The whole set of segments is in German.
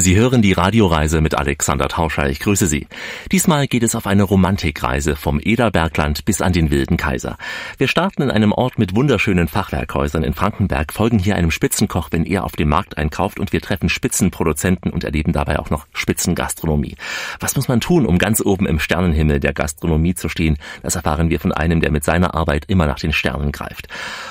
Sie hören die Radioreise mit Alexander Tauscher. Ich grüße Sie. Diesmal geht es auf eine Romantikreise vom Ederbergland bis an den Wilden Kaiser. Wir starten in einem Ort mit wunderschönen Fachwerkhäusern in Frankenberg, folgen hier einem Spitzenkoch, wenn er auf dem Markt einkauft und wir treffen Spitzenproduzenten und erleben dabei auch noch Spitzengastronomie. Was muss man tun, um ganz oben im Sternenhimmel der Gastronomie zu stehen? Das erfahren wir von einem, der mit seiner Arbeit immer nach den Sternen greift.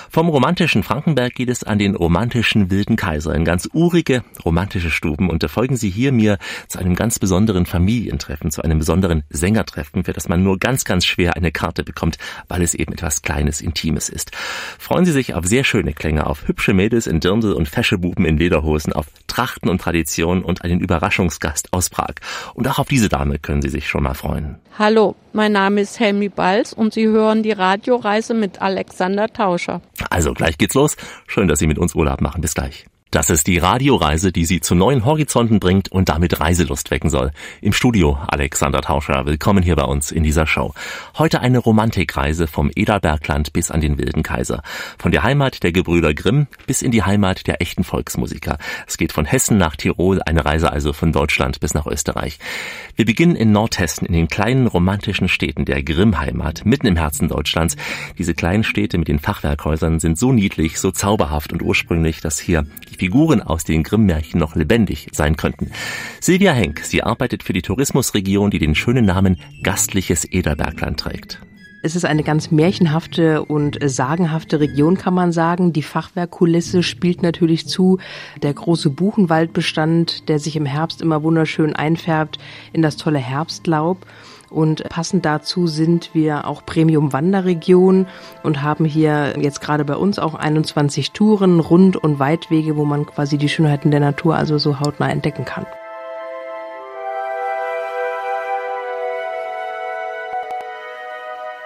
Vom romantischen Frankenberg geht es an den romantischen Wilden Kaiser in ganz urige, romantische Stuben und folgen Sie hier mir zu einem ganz besonderen Familientreffen, zu einem besonderen Sängertreffen, für das man nur ganz, ganz schwer eine Karte bekommt, weil es eben etwas Kleines, Intimes ist. Freuen Sie sich auf sehr schöne Klänge, auf hübsche Mädels in Dirndl und Feschebuben in Lederhosen, auf Trachten und Tradition und einen Überraschungsgast aus Prag. Und auch auf diese Dame können Sie sich schon mal freuen. Hallo, mein Name ist Helmi Balz und Sie hören die Radioreise mit Alexander Tauscher. Also gleich geht's los. Schön, dass Sie mit uns Urlaub machen. Bis gleich. Das ist die Radioreise, die Sie zu neuen Horizonten bringt und damit Reiselust wecken soll. Im Studio Alexander Tauscher. Willkommen hier bei uns in dieser Show. Heute eine Romantikreise vom Ederbergland bis an den Wilden Kaiser. Von der Heimat der Gebrüder Grimm bis in die Heimat der echten Volksmusiker. Es geht von Hessen nach Tirol, eine Reise also von Deutschland bis nach Österreich. Wir beginnen in Nordhessen, in den kleinen romantischen Städten der Grimm-Heimat, mitten im Herzen Deutschlands. Diese kleinen Städte mit den Fachwerkhäusern sind so niedlich, so zauberhaft und ursprünglich, dass hier Figuren aus den Grimm-Märchen noch lebendig sein könnten. Silvia Henk, sie arbeitet für die Tourismusregion, die den schönen Namen Gastliches Ederbergland trägt. Es ist eine ganz märchenhafte und sagenhafte Region, kann man sagen. Die Fachwerkkulisse spielt natürlich zu. Der große Buchenwaldbestand, der sich im Herbst immer wunderschön einfärbt in das tolle Herbstlaub. Und passend dazu sind wir auch Premium-Wanderregion und haben hier jetzt gerade bei uns auch 21 Touren, Rund- und Weitwege, wo man quasi die Schönheiten der Natur also so hautnah entdecken kann.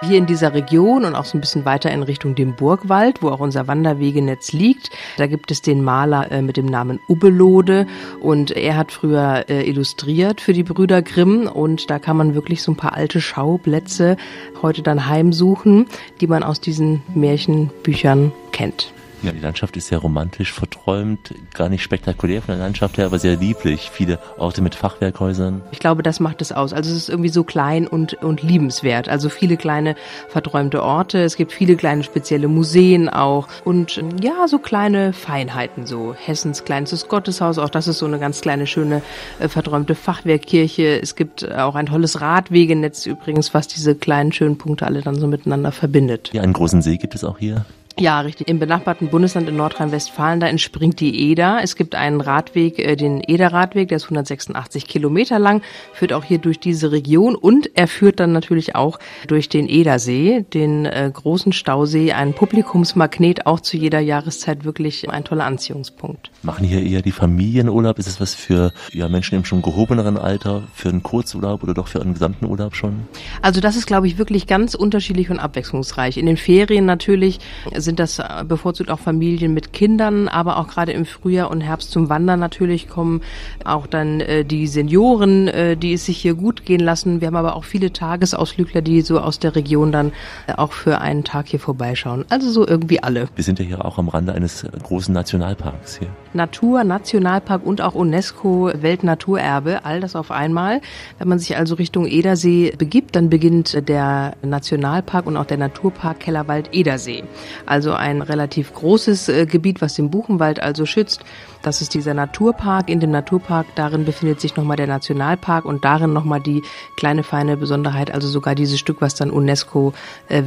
Hier in dieser Region und auch so ein bisschen weiter in Richtung dem Burgwald, wo auch unser Wanderwegenetz liegt, da gibt es den Maler äh, mit dem Namen Ubbelode und er hat früher äh, illustriert für die Brüder Grimm. Und da kann man wirklich so ein paar alte Schauplätze heute dann heimsuchen, die man aus diesen Märchenbüchern kennt. Ja, die Landschaft ist sehr romantisch verträumt, gar nicht spektakulär von der Landschaft her, aber sehr lieblich. Viele Orte mit Fachwerkhäusern. Ich glaube, das macht es aus. Also es ist irgendwie so klein und, und liebenswert. Also viele kleine verträumte Orte. Es gibt viele kleine spezielle Museen auch. Und ja, so kleine Feinheiten so. Hessens kleinstes Gotteshaus, auch das ist so eine ganz kleine, schöne, äh, verträumte Fachwerkkirche. Es gibt auch ein tolles Radwegenetz übrigens, was diese kleinen, schönen Punkte alle dann so miteinander verbindet. Ja, einen großen See gibt es auch hier. Ja, richtig. Im benachbarten Bundesland in Nordrhein-Westfalen, da entspringt die Eder. Es gibt einen Radweg, äh, den Eder-Radweg, der ist 186 Kilometer lang, führt auch hier durch diese Region und er führt dann natürlich auch durch den Edersee, den äh, großen Stausee, ein Publikumsmagnet, auch zu jeder Jahreszeit wirklich ein toller Anziehungspunkt. Machen hier eher die Familienurlaub? Ist es was für ja, Menschen im schon gehobeneren Alter, für einen Kurzurlaub oder doch für einen gesamten Urlaub schon? Also das ist, glaube ich, wirklich ganz unterschiedlich und abwechslungsreich. In den Ferien natürlich sind das äh, bevorzugt auch Familien mit Kindern, aber auch gerade im Frühjahr und Herbst zum Wandern natürlich kommen auch dann äh, die Senioren, äh, die es sich hier gut gehen lassen. Wir haben aber auch viele Tagesausflügler, die so aus der Region dann äh, auch für einen Tag hier vorbeischauen. Also so irgendwie alle. Wir sind ja hier auch am Rande eines großen Nationalparks hier. Natur, Nationalpark und auch UNESCO Weltnaturerbe, all das auf einmal. Wenn man sich also Richtung Edersee begibt, dann beginnt der Nationalpark und auch der Naturpark Kellerwald Edersee. Also ein relativ großes äh, Gebiet, was den Buchenwald also schützt. Das ist dieser Naturpark. In dem Naturpark, darin befindet sich nochmal der Nationalpark und darin nochmal die kleine feine Besonderheit, also sogar dieses Stück, was dann UNESCO äh,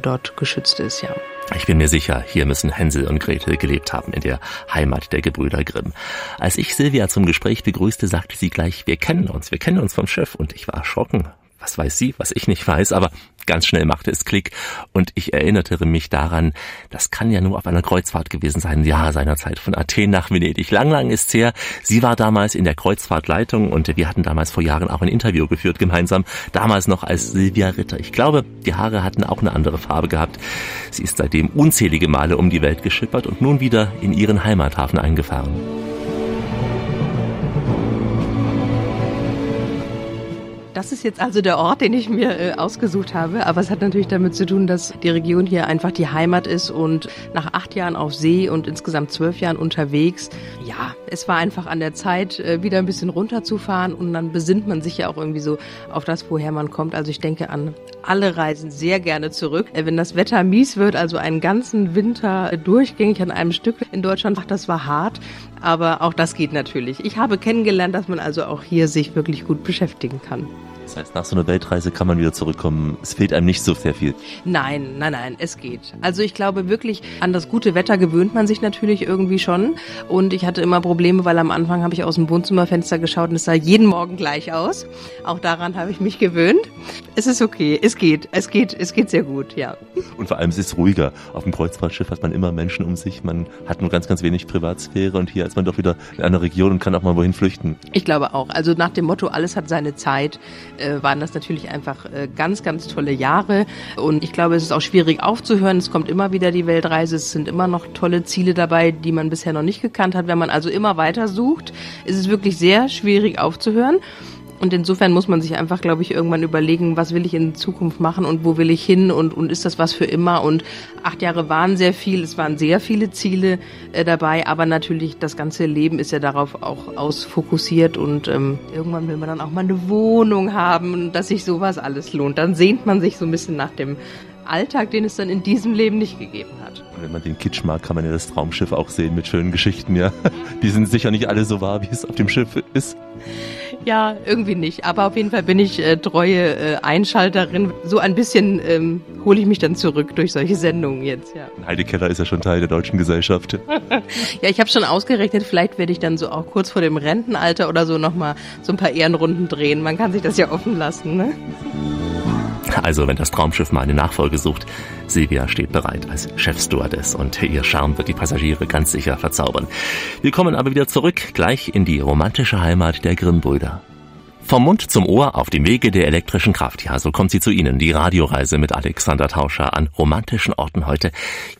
dort geschützt ist, ja. Ich bin mir sicher, hier müssen Hänsel und Gretel gelebt haben in der Heimat der Gebrüder Grimm. Als ich Silvia zum Gespräch begrüßte, sagte sie gleich, wir kennen uns, wir kennen uns vom Chef und ich war erschrocken. Was weiß sie, was ich nicht weiß, aber Ganz schnell machte es Klick und ich erinnerte mich daran, das kann ja nur auf einer Kreuzfahrt gewesen sein, ja, seinerzeit von Athen nach Venedig. Lang, lang ist's her. Sie war damals in der Kreuzfahrtleitung und wir hatten damals vor Jahren auch ein Interview geführt gemeinsam, damals noch als Silvia Ritter. Ich glaube, die Haare hatten auch eine andere Farbe gehabt. Sie ist seitdem unzählige Male um die Welt geschippert und nun wieder in ihren Heimathafen eingefahren. Das ist jetzt also der Ort, den ich mir äh, ausgesucht habe. Aber es hat natürlich damit zu tun, dass die Region hier einfach die Heimat ist und nach acht Jahren auf See und insgesamt zwölf Jahren unterwegs, ja, es war einfach an der Zeit, äh, wieder ein bisschen runterzufahren und dann besinnt man sich ja auch irgendwie so auf das, woher man kommt. Also ich denke an alle Reisen sehr gerne zurück. Äh, wenn das Wetter mies wird, also einen ganzen Winter durchgängig an einem Stück in Deutschland, das war hart. Aber auch das geht natürlich. Ich habe kennengelernt, dass man also auch hier sich wirklich gut beschäftigen kann. Das heißt, nach so einer Weltreise kann man wieder zurückkommen. Es fehlt einem nicht so sehr viel. Nein, nein, nein, es geht. Also ich glaube wirklich, an das gute Wetter gewöhnt man sich natürlich irgendwie schon. Und ich hatte immer Probleme, weil am Anfang habe ich aus dem Wohnzimmerfenster geschaut und es sah jeden Morgen gleich aus. Auch daran habe ich mich gewöhnt. Es ist okay, es geht, es geht, es geht sehr gut, ja. Und vor allem es ist ruhiger. Auf dem Kreuzfahrtschiff hat man immer Menschen um sich, man hat nur ganz, ganz wenig Privatsphäre und hier ist man doch wieder in einer Region und kann auch mal wohin flüchten. Ich glaube auch. Also nach dem Motto, alles hat seine Zeit äh, waren das natürlich einfach äh, ganz, ganz tolle Jahre. Und ich glaube, es ist auch schwierig aufzuhören. Es kommt immer wieder die Weltreise. Es sind immer noch tolle Ziele dabei, die man bisher noch nicht gekannt hat. Wenn man also immer weiter sucht, ist es wirklich sehr schwierig aufzuhören. Und insofern muss man sich einfach, glaube ich, irgendwann überlegen, was will ich in Zukunft machen und wo will ich hin und, und ist das was für immer? Und acht Jahre waren sehr viel, es waren sehr viele Ziele äh, dabei, aber natürlich das ganze Leben ist ja darauf auch ausfokussiert und ähm, irgendwann will man dann auch mal eine Wohnung haben und dass sich sowas alles lohnt. Dann sehnt man sich so ein bisschen nach dem Alltag, den es dann in diesem Leben nicht gegeben hat. Wenn man den Kitsch mag, kann man ja das Traumschiff auch sehen mit schönen Geschichten, ja. Die sind sicher nicht alle so wahr, wie es auf dem Schiff ist. Ja, irgendwie nicht. Aber auf jeden Fall bin ich äh, treue äh, Einschalterin. So ein bisschen ähm, hole ich mich dann zurück durch solche Sendungen jetzt, ja. Heide Keller ist ja schon Teil der deutschen Gesellschaft. ja, ich habe schon ausgerechnet, vielleicht werde ich dann so auch kurz vor dem Rentenalter oder so nochmal so ein paar Ehrenrunden drehen. Man kann sich das ja offen lassen, ne? Also, wenn das Traumschiff mal eine Nachfolge sucht, Silvia steht bereit als Chefstewardess und ihr Charme wird die Passagiere ganz sicher verzaubern. Wir kommen aber wieder zurück, gleich in die romantische Heimat der Grimm-Brüder. Vom Mund zum Ohr auf dem Wege der elektrischen Kraft. Ja, so kommt sie zu Ihnen. Die Radioreise mit Alexander Tauscher an romantischen Orten heute.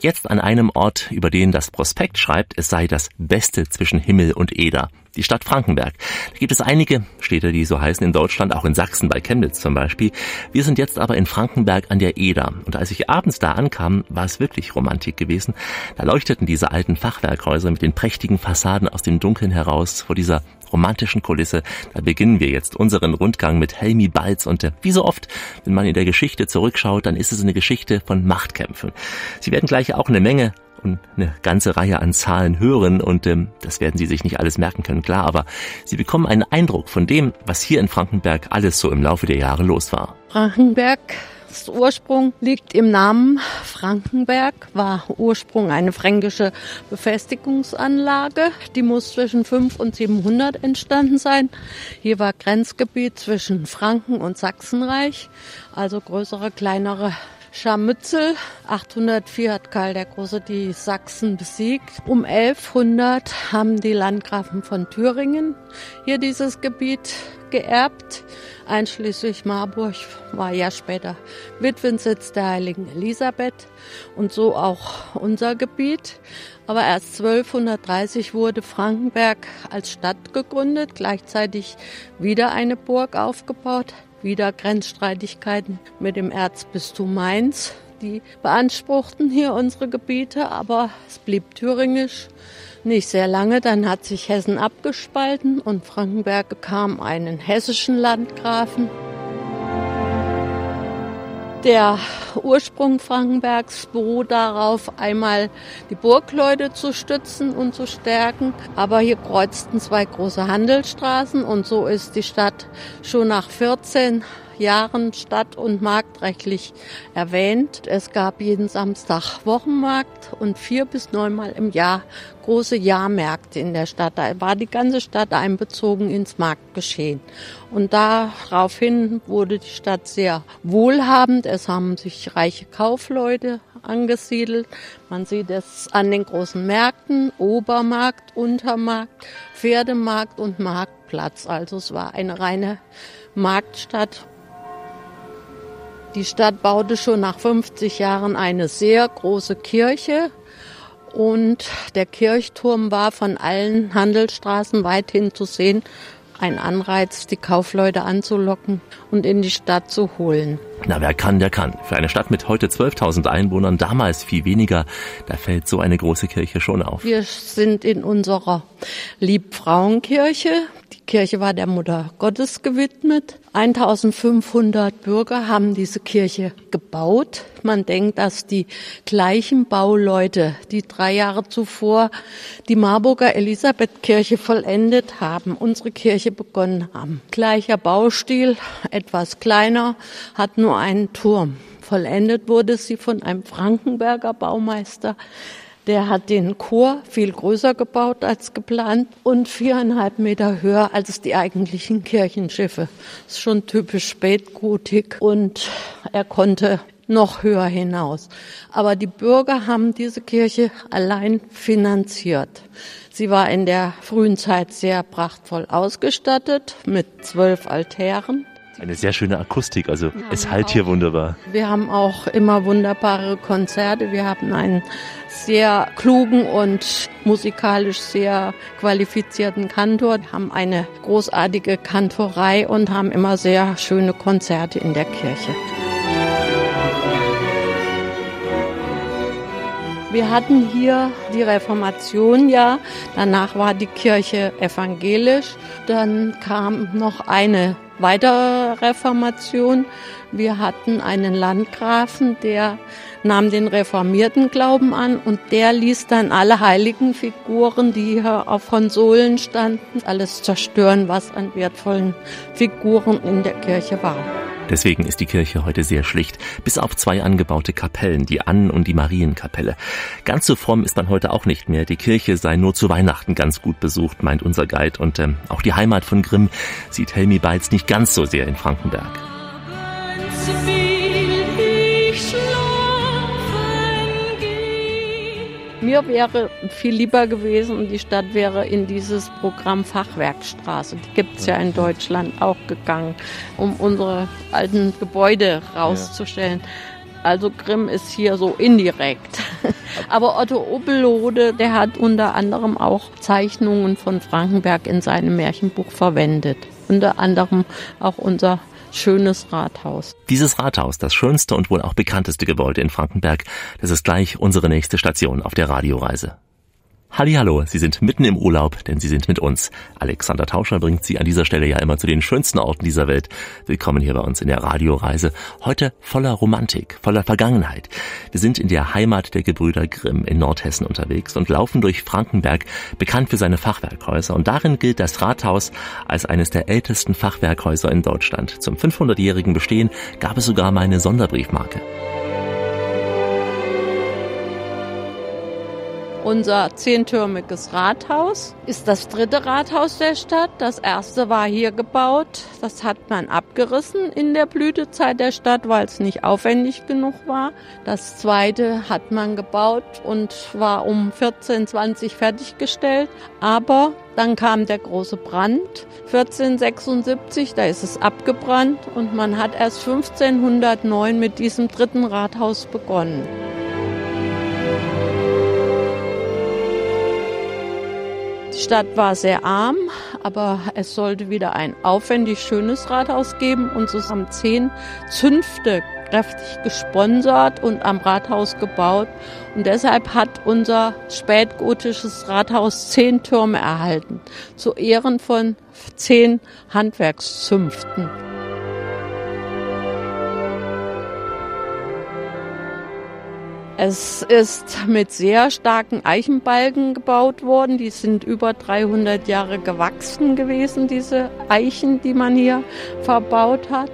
Jetzt an einem Ort, über den das Prospekt schreibt, es sei das Beste zwischen Himmel und Eder die Stadt Frankenberg. Da gibt es einige Städte, die so heißen in Deutschland, auch in Sachsen, bei Chemnitz zum Beispiel. Wir sind jetzt aber in Frankenberg an der Eder. Und als ich abends da ankam, war es wirklich Romantik gewesen. Da leuchteten diese alten Fachwerkhäuser mit den prächtigen Fassaden aus dem Dunkeln heraus vor dieser romantischen Kulisse. Da beginnen wir jetzt unseren Rundgang mit Helmi Balz und äh, wie so oft, wenn man in der Geschichte zurückschaut, dann ist es eine Geschichte von Machtkämpfen. Sie werden gleich auch eine Menge und eine ganze Reihe an Zahlen hören und ähm, das werden Sie sich nicht alles merken können, klar, aber Sie bekommen einen Eindruck von dem, was hier in Frankenberg alles so im Laufe der Jahre los war. Frankenberg das Ursprung liegt im Namen Frankenberg, war Ursprung eine fränkische Befestigungsanlage. Die muss zwischen 5 und 700 entstanden sein. Hier war Grenzgebiet zwischen Franken und Sachsenreich, also größere, kleinere Scharmützel. 804 hat Karl der Große die Sachsen besiegt. Um 1100 haben die Landgrafen von Thüringen hier dieses Gebiet geerbt. Einschließlich Marburg war ja später Witwensitz der heiligen Elisabeth und so auch unser Gebiet. Aber erst 1230 wurde Frankenberg als Stadt gegründet, gleichzeitig wieder eine Burg aufgebaut wieder Grenzstreitigkeiten mit dem Erzbistum Mainz. Die beanspruchten hier unsere Gebiete, aber es blieb thüringisch. Nicht sehr lange, dann hat sich Hessen abgespalten und Frankenberg bekam einen hessischen Landgrafen. Der Ursprung Frankenbergs beruht darauf, einmal die Burgleute zu stützen und zu stärken. Aber hier kreuzten zwei große Handelsstraßen und so ist die Stadt schon nach 14 Jahren stadt- und marktrechtlich erwähnt. Es gab jeden Samstag Wochenmarkt und vier bis neunmal im Jahr große Jahrmärkte in der Stadt. Da war die ganze Stadt einbezogen ins Marktgeschehen. Und daraufhin wurde die Stadt sehr wohlhabend. Es haben sich reiche Kaufleute angesiedelt. Man sieht es an den großen Märkten, Obermarkt, Untermarkt, Pferdemarkt und Marktplatz. Also es war eine reine Marktstadt die Stadt baute schon nach 50 Jahren eine sehr große Kirche und der Kirchturm war von allen Handelsstraßen weithin zu sehen ein Anreiz, die Kaufleute anzulocken und in die Stadt zu holen. Na, wer kann, der kann. Für eine Stadt mit heute 12.000 Einwohnern, damals viel weniger, da fällt so eine große Kirche schon auf. Wir sind in unserer Liebfrauenkirche. Kirche war der Mutter Gottes gewidmet. 1500 Bürger haben diese Kirche gebaut. Man denkt, dass die gleichen Bauleute, die drei Jahre zuvor die Marburger Elisabethkirche vollendet haben, unsere Kirche begonnen haben. Gleicher Baustil, etwas kleiner, hat nur einen Turm. Vollendet wurde sie von einem Frankenberger Baumeister, der hat den Chor viel größer gebaut als geplant und viereinhalb Meter höher als die eigentlichen Kirchenschiffe. Das ist schon typisch spätgotik und er konnte noch höher hinaus. Aber die Bürger haben diese Kirche allein finanziert. Sie war in der frühen Zeit sehr prachtvoll ausgestattet mit zwölf Altären. Eine sehr schöne Akustik, also es halt hier wunderbar. Wir haben auch immer wunderbare Konzerte. Wir haben einen sehr klugen und musikalisch sehr qualifizierten Kantor, haben eine großartige Kantorei und haben immer sehr schöne Konzerte in der Kirche. Wir hatten hier die Reformation ja, danach war die Kirche evangelisch, dann kam noch eine weitere Reformation. Wir hatten einen Landgrafen, der nahm den reformierten Glauben an und der ließ dann alle heiligen Figuren, die hier auf Konsolen standen, alles zerstören, was an wertvollen Figuren in der Kirche war. Deswegen ist die Kirche heute sehr schlicht, bis auf zwei angebaute Kapellen, die Ann- und die Marienkapelle. Ganz so fromm ist man heute auch nicht mehr. Die Kirche sei nur zu Weihnachten ganz gut besucht, meint unser Guide. Und ähm, auch die Heimat von Grimm sieht Helmi Beitz nicht ganz so sehr in Frankenberg. Mir wäre viel lieber gewesen die Stadt wäre in dieses Programm Fachwerkstraße, die gibt es ja in Deutschland auch gegangen, um unsere alten Gebäude rauszustellen. Also Grimm ist hier so indirekt. Aber Otto Obelode, der hat unter anderem auch Zeichnungen von Frankenberg in seinem Märchenbuch verwendet. Unter anderem auch unser schönes Rathaus. Dieses Rathaus, das schönste und wohl auch bekannteste Gebäude in Frankenberg, das ist gleich unsere nächste Station auf der Radioreise. Hallo, Sie sind mitten im Urlaub, denn Sie sind mit uns. Alexander Tauscher bringt Sie an dieser Stelle ja immer zu den schönsten Orten dieser Welt. Willkommen hier bei uns in der Radioreise. Heute voller Romantik, voller Vergangenheit. Wir sind in der Heimat der Gebrüder Grimm in Nordhessen unterwegs und laufen durch Frankenberg, bekannt für seine Fachwerkhäuser. Und darin gilt das Rathaus als eines der ältesten Fachwerkhäuser in Deutschland. Zum 500-jährigen Bestehen gab es sogar mal eine Sonderbriefmarke. Unser zehntürmiges Rathaus ist das dritte Rathaus der Stadt. Das erste war hier gebaut. Das hat man abgerissen in der Blütezeit der Stadt, weil es nicht aufwendig genug war. Das zweite hat man gebaut und war um 1420 fertiggestellt. Aber dann kam der große Brand 1476, da ist es abgebrannt und man hat erst 1509 mit diesem dritten Rathaus begonnen. Stadt war sehr arm, aber es sollte wieder ein aufwendig schönes Rathaus geben und so haben zehn Zünfte kräftig gesponsert und am Rathaus gebaut. Und deshalb hat unser spätgotisches Rathaus zehn Türme erhalten, zu Ehren von zehn Handwerkszünften. Es ist mit sehr starken Eichenbalken gebaut worden. Die sind über 300 Jahre gewachsen gewesen, diese Eichen, die man hier verbaut hat.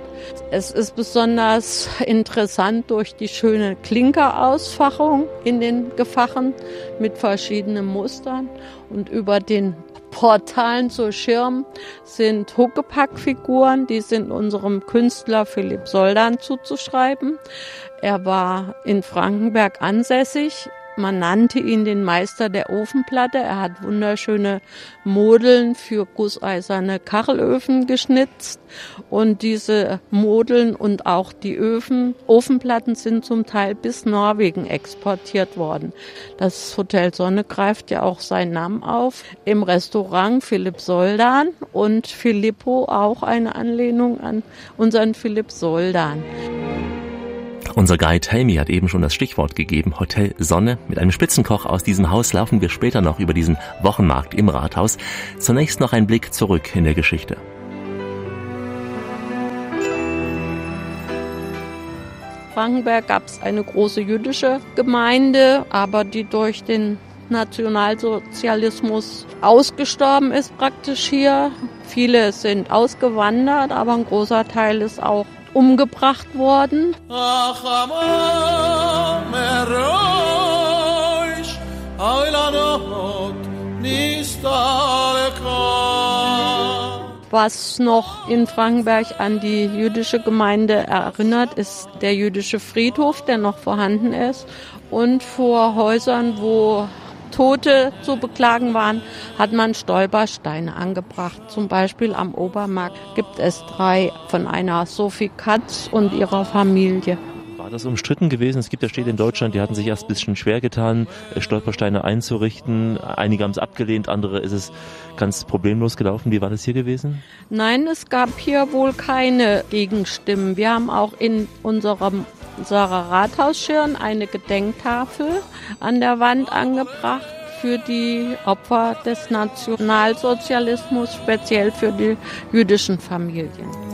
Es ist besonders interessant durch die schöne Klinkerausfachung in den Gefachen mit verschiedenen Mustern und über den Portalen zur Schirm sind Huckepackfiguren, die sind unserem Künstler Philipp Soldan zuzuschreiben. Er war in Frankenberg ansässig Man nannte ihn den Meister der Ofenplatte. Er hat wunderschöne Modeln für gusseiserne Kachelöfen geschnitzt. Und diese Modeln und auch die Öfen, Ofenplatten sind zum Teil bis Norwegen exportiert worden. Das Hotel Sonne greift ja auch seinen Namen auf. Im Restaurant Philipp Soldan und Filippo auch eine Anlehnung an unseren Philipp Soldan. Unser Guide Helmi hat eben schon das Stichwort gegeben, Hotel Sonne. Mit einem Spitzenkoch aus diesem Haus laufen wir später noch über diesen Wochenmarkt im Rathaus. Zunächst noch ein Blick zurück in der Geschichte. Frankenberg gab es eine große jüdische Gemeinde, aber die durch den Nationalsozialismus ausgestorben ist praktisch hier. Viele sind ausgewandert, aber ein großer Teil ist auch umgebracht worden. Was noch in Frankenberg an die jüdische Gemeinde erinnert, ist der jüdische Friedhof, der noch vorhanden ist. Und vor Häusern, wo Tote zu beklagen waren, hat man Stolpersteine angebracht. Zum Beispiel am Obermarkt gibt es drei von einer Sophie Katz und ihrer Familie. War das umstritten gewesen? Es gibt ja Städte in Deutschland, die hatten sich erst ein bisschen schwer getan, äh, Stolpersteine einzurichten. Einige haben es abgelehnt, andere ist es ganz problemlos gelaufen. Wie war das hier gewesen? Nein, es gab hier wohl keine Gegenstimmen. Wir haben auch in unserem unserer Rathausschirn eine Gedenktafel an der Wand angebracht für die Opfer des Nationalsozialismus, speziell für die jüdischen Familien.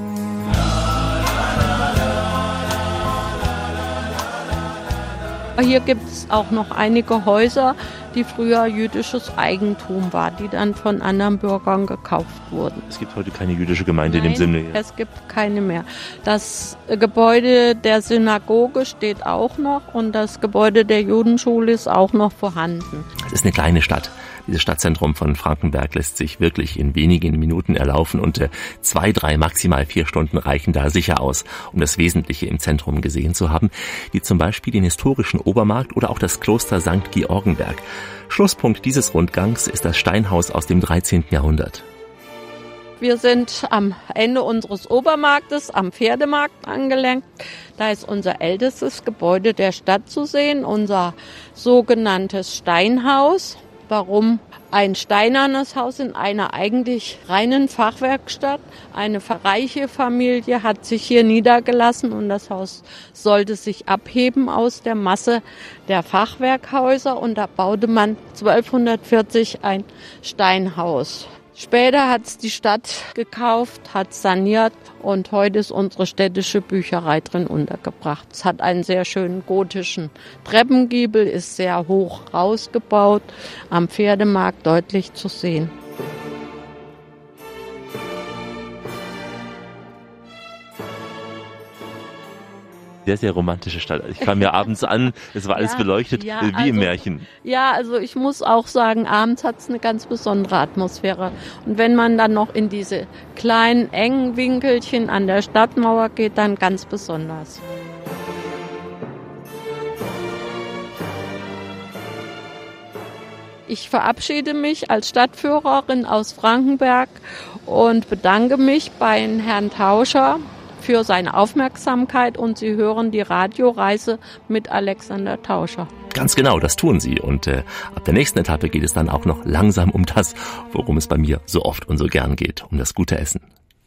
Hier gibt es auch noch einige Häuser, die früher jüdisches Eigentum war, die dann von anderen Bürgern gekauft wurden. Es gibt heute keine jüdische Gemeinde Nein, in dem Sinne. Es gibt keine mehr. Das Gebäude der Synagoge steht auch noch und das Gebäude der Judenschule ist auch noch vorhanden. Es ist eine kleine Stadt. Dieses Stadtzentrum von Frankenberg lässt sich wirklich in wenigen Minuten erlaufen und äh, zwei, drei, maximal vier Stunden reichen da sicher aus, um das Wesentliche im Zentrum gesehen zu haben, wie zum Beispiel den historischen Obermarkt oder auch das Kloster St. Georgenberg. Schlusspunkt dieses Rundgangs ist das Steinhaus aus dem 13. Jahrhundert. Wir sind am Ende unseres Obermarktes am Pferdemarkt angelenkt. Da ist unser ältestes Gebäude der Stadt zu sehen, unser sogenanntes Steinhaus. Warum ein steinernes Haus in einer eigentlich reinen Fachwerkstatt? Eine reiche Familie hat sich hier niedergelassen und das Haus sollte sich abheben aus der Masse der Fachwerkhäuser und da baute man 1240 ein Steinhaus. Später hat es die Stadt gekauft, hat saniert und heute ist unsere städtische Bücherei drin untergebracht. Es hat einen sehr schönen gotischen Treppengiebel, ist sehr hoch rausgebaut, am Pferdemarkt deutlich zu sehen. Sehr, sehr romantische Stadt. Ich kam mir abends an, es war alles ja, beleuchtet, ja, wie also, im Märchen. Ja, also ich muss auch sagen, abends hat es eine ganz besondere Atmosphäre. Und wenn man dann noch in diese kleinen, engen Winkelchen an der Stadtmauer geht, dann ganz besonders. Ich verabschiede mich als Stadtführerin aus Frankenberg und bedanke mich bei Herrn Tauscher für seine Aufmerksamkeit und Sie hören die Radioreise mit Alexander Tauscher. Ganz genau, das tun Sie. Und äh, ab der nächsten Etappe geht es dann auch noch langsam um das, worum es bei mir so oft und so gern geht, um das gute Essen.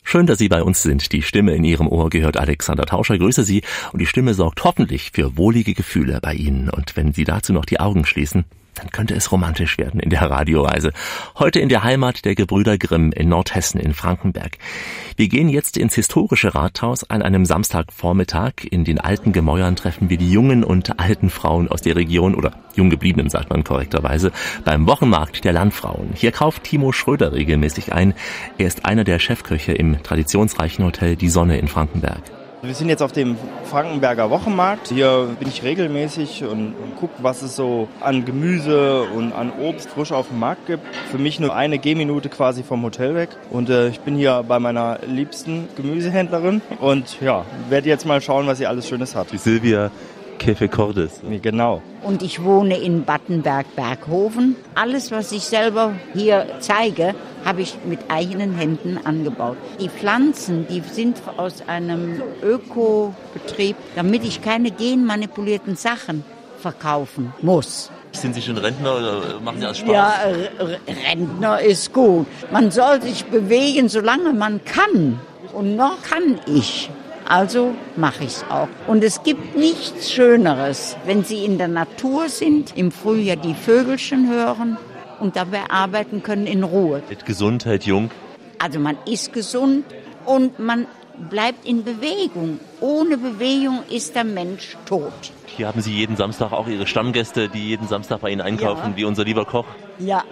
Schön, dass Sie bei uns sind. Die Stimme in Ihrem Ohr gehört Alexander Tauscher. Grüße Sie. Und die Stimme sorgt hoffentlich für wohlige Gefühle bei Ihnen. Und wenn Sie dazu noch die Augen schließen, dann könnte es romantisch werden in der Radioreise. Heute in der Heimat der Gebrüder Grimm in Nordhessen in Frankenberg. Wir gehen jetzt ins historische Rathaus an einem Samstagvormittag. In den alten Gemäuern treffen wir die jungen und alten Frauen aus der Region oder jung gebliebenen, sagt man korrekterweise, beim Wochenmarkt der Landfrauen. Hier kauft Timo Schröder regelmäßig ein. Er ist einer der Chefköche im traditionsreichen Hotel Die Sonne in Frankenberg. Wir sind jetzt auf dem Frankenberger Wochenmarkt. Hier bin ich regelmäßig und gucke, was es so an Gemüse und an Obst frisch auf dem Markt gibt. Für mich nur eine Gehminute quasi vom Hotel weg. Und äh, ich bin hier bei meiner liebsten Gemüsehändlerin und ja, werde jetzt mal schauen, was sie alles Schönes hat. Die Silvia Käfe Cordes. Genau. Und ich wohne in Battenberg-Berghofen. Alles, was ich selber hier zeige, habe ich mit eigenen Händen angebaut. Die Pflanzen, die sind aus einem Ökobetrieb, damit ich keine genmanipulierten Sachen verkaufen muss. Sind Sie schon Rentner oder machen Sie aus Spaß? Ja, Rentner ist gut. Man soll sich bewegen, solange man kann. Und noch kann ich. Also mache ich es auch. Und es gibt nichts Schöneres, wenn Sie in der Natur sind, im Frühjahr die Vögelchen hören und dabei arbeiten können in Ruhe. Mit Gesundheit, jung. Also man ist gesund und man bleibt in Bewegung. Ohne Bewegung ist der Mensch tot. Hier haben Sie jeden Samstag auch Ihre Stammgäste, die jeden Samstag bei Ihnen einkaufen, ja. wie unser lieber Koch. Ja,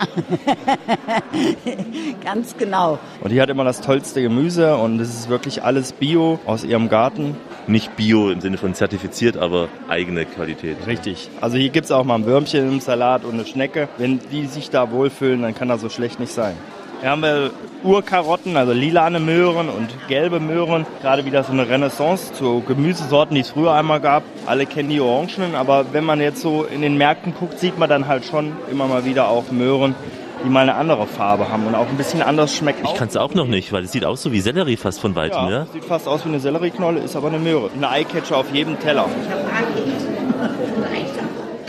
ganz genau. Und die hat immer das tollste Gemüse und es ist wirklich alles Bio aus ihrem Garten. Nicht Bio im Sinne von zertifiziert, aber eigene Qualität. Richtig. Also hier gibt es auch mal ein Würmchen im Salat und eine Schnecke. Wenn die sich da wohlfühlen, dann kann das so schlecht nicht sein. Hier haben wir Urkarotten, also lilane Möhren und gelbe Möhren. Gerade wieder so eine Renaissance zu Gemüsesorten, die es früher einmal gab. Alle kennen die Orangenen, aber wenn man jetzt so in den Märkten guckt, sieht man dann halt schon immer mal wieder auch Möhren, die mal eine andere Farbe haben und auch ein bisschen anders schmecken. Ich kann es auch noch nicht, weil es sieht aus so wie Sellerie fast von weitem, ja? ja? Sieht fast aus wie eine Sellerieknolle, ist aber eine Möhre. Eine Eyecatcher auf jedem Teller.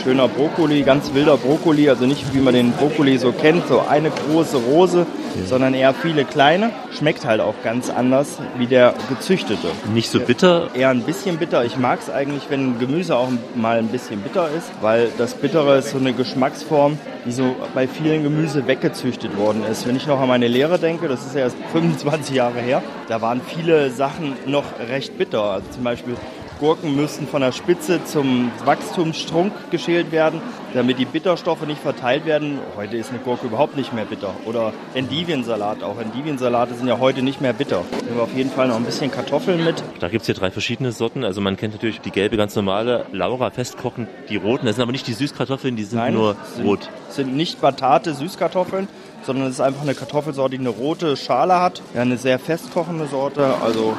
Schöner Brokkoli, ganz wilder Brokkoli, also nicht wie man den Brokkoli so kennt, so eine große Rose, sondern eher viele kleine. Schmeckt halt auch ganz anders wie der gezüchtete. Nicht so bitter? Eher ein bisschen bitter. Ich mag es eigentlich, wenn Gemüse auch mal ein bisschen bitter ist, weil das Bittere ist so eine Geschmacksform, die so bei vielen Gemüse weggezüchtet worden ist. Wenn ich noch an meine Lehre denke, das ist ja erst 25 Jahre her, da waren viele Sachen noch recht bitter. Also zum Beispiel Gurken müssten von der Spitze zum Wachstumsstrunk geschält werden, damit die Bitterstoffe nicht verteilt werden. Heute ist eine Gurke überhaupt nicht mehr bitter. Oder Endiviensalat. Auch Endiviensalate sind ja heute nicht mehr bitter. Nehmen wir auf jeden Fall noch ein bisschen Kartoffeln mit. Da gibt es hier drei verschiedene Sorten. Also man kennt natürlich die gelbe, ganz normale, Laura festkochen, die roten. Das sind aber nicht die Süßkartoffeln, die sind Nein, nur sind, rot. sind nicht Batate Süßkartoffeln, sondern es ist einfach eine Kartoffelsorte, die eine rote Schale hat. Ja, eine sehr festkochende Sorte. Also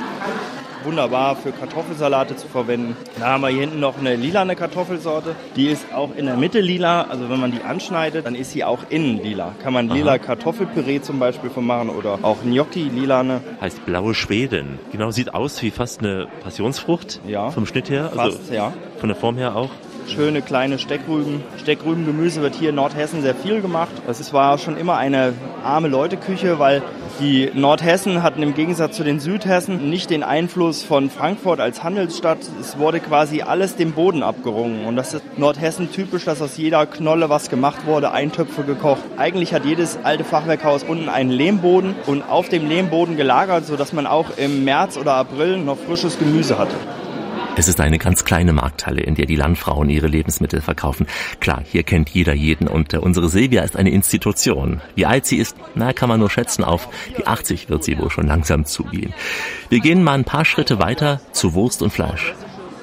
wunderbar für Kartoffelsalate zu verwenden. Da haben wir hier hinten noch eine lilane Kartoffelsorte. Die ist auch in der Mitte lila. Also wenn man die anschneidet, dann ist sie auch innen lila. Kann man lila Aha. Kartoffelpüree zum Beispiel von machen oder auch Gnocchi lilane. Heißt blaue Schweden. Genau, sieht aus wie fast eine Passionsfrucht. Ja. Vom Schnitt her. Also fast, ja. Von der Form her auch schöne kleine Steckrüben. Steckrübengemüse wird hier in Nordhessen sehr viel gemacht. Das war schon immer eine arme Leute-Küche, weil die Nordhessen hatten im Gegensatz zu den Südhessen nicht den Einfluss von Frankfurt als Handelsstadt. Es wurde quasi alles dem Boden abgerungen. Und das ist Nordhessen typisch, dass aus jeder Knolle was gemacht wurde, Eintöpfe gekocht. Eigentlich hat jedes alte Fachwerkhaus unten einen Lehmboden und auf dem Lehmboden gelagert, sodass man auch im März oder April noch frisches Gemüse hatte. Es ist eine ganz kleine Markthalle, in der die Landfrauen ihre Lebensmittel verkaufen. Klar, hier kennt jeder jeden und äh, unsere Silvia ist eine Institution. Wie alt sie ist, na, kann man nur schätzen auf. Die 80 wird sie wohl schon langsam zugehen. Wir gehen mal ein paar Schritte weiter zu Wurst und Fleisch.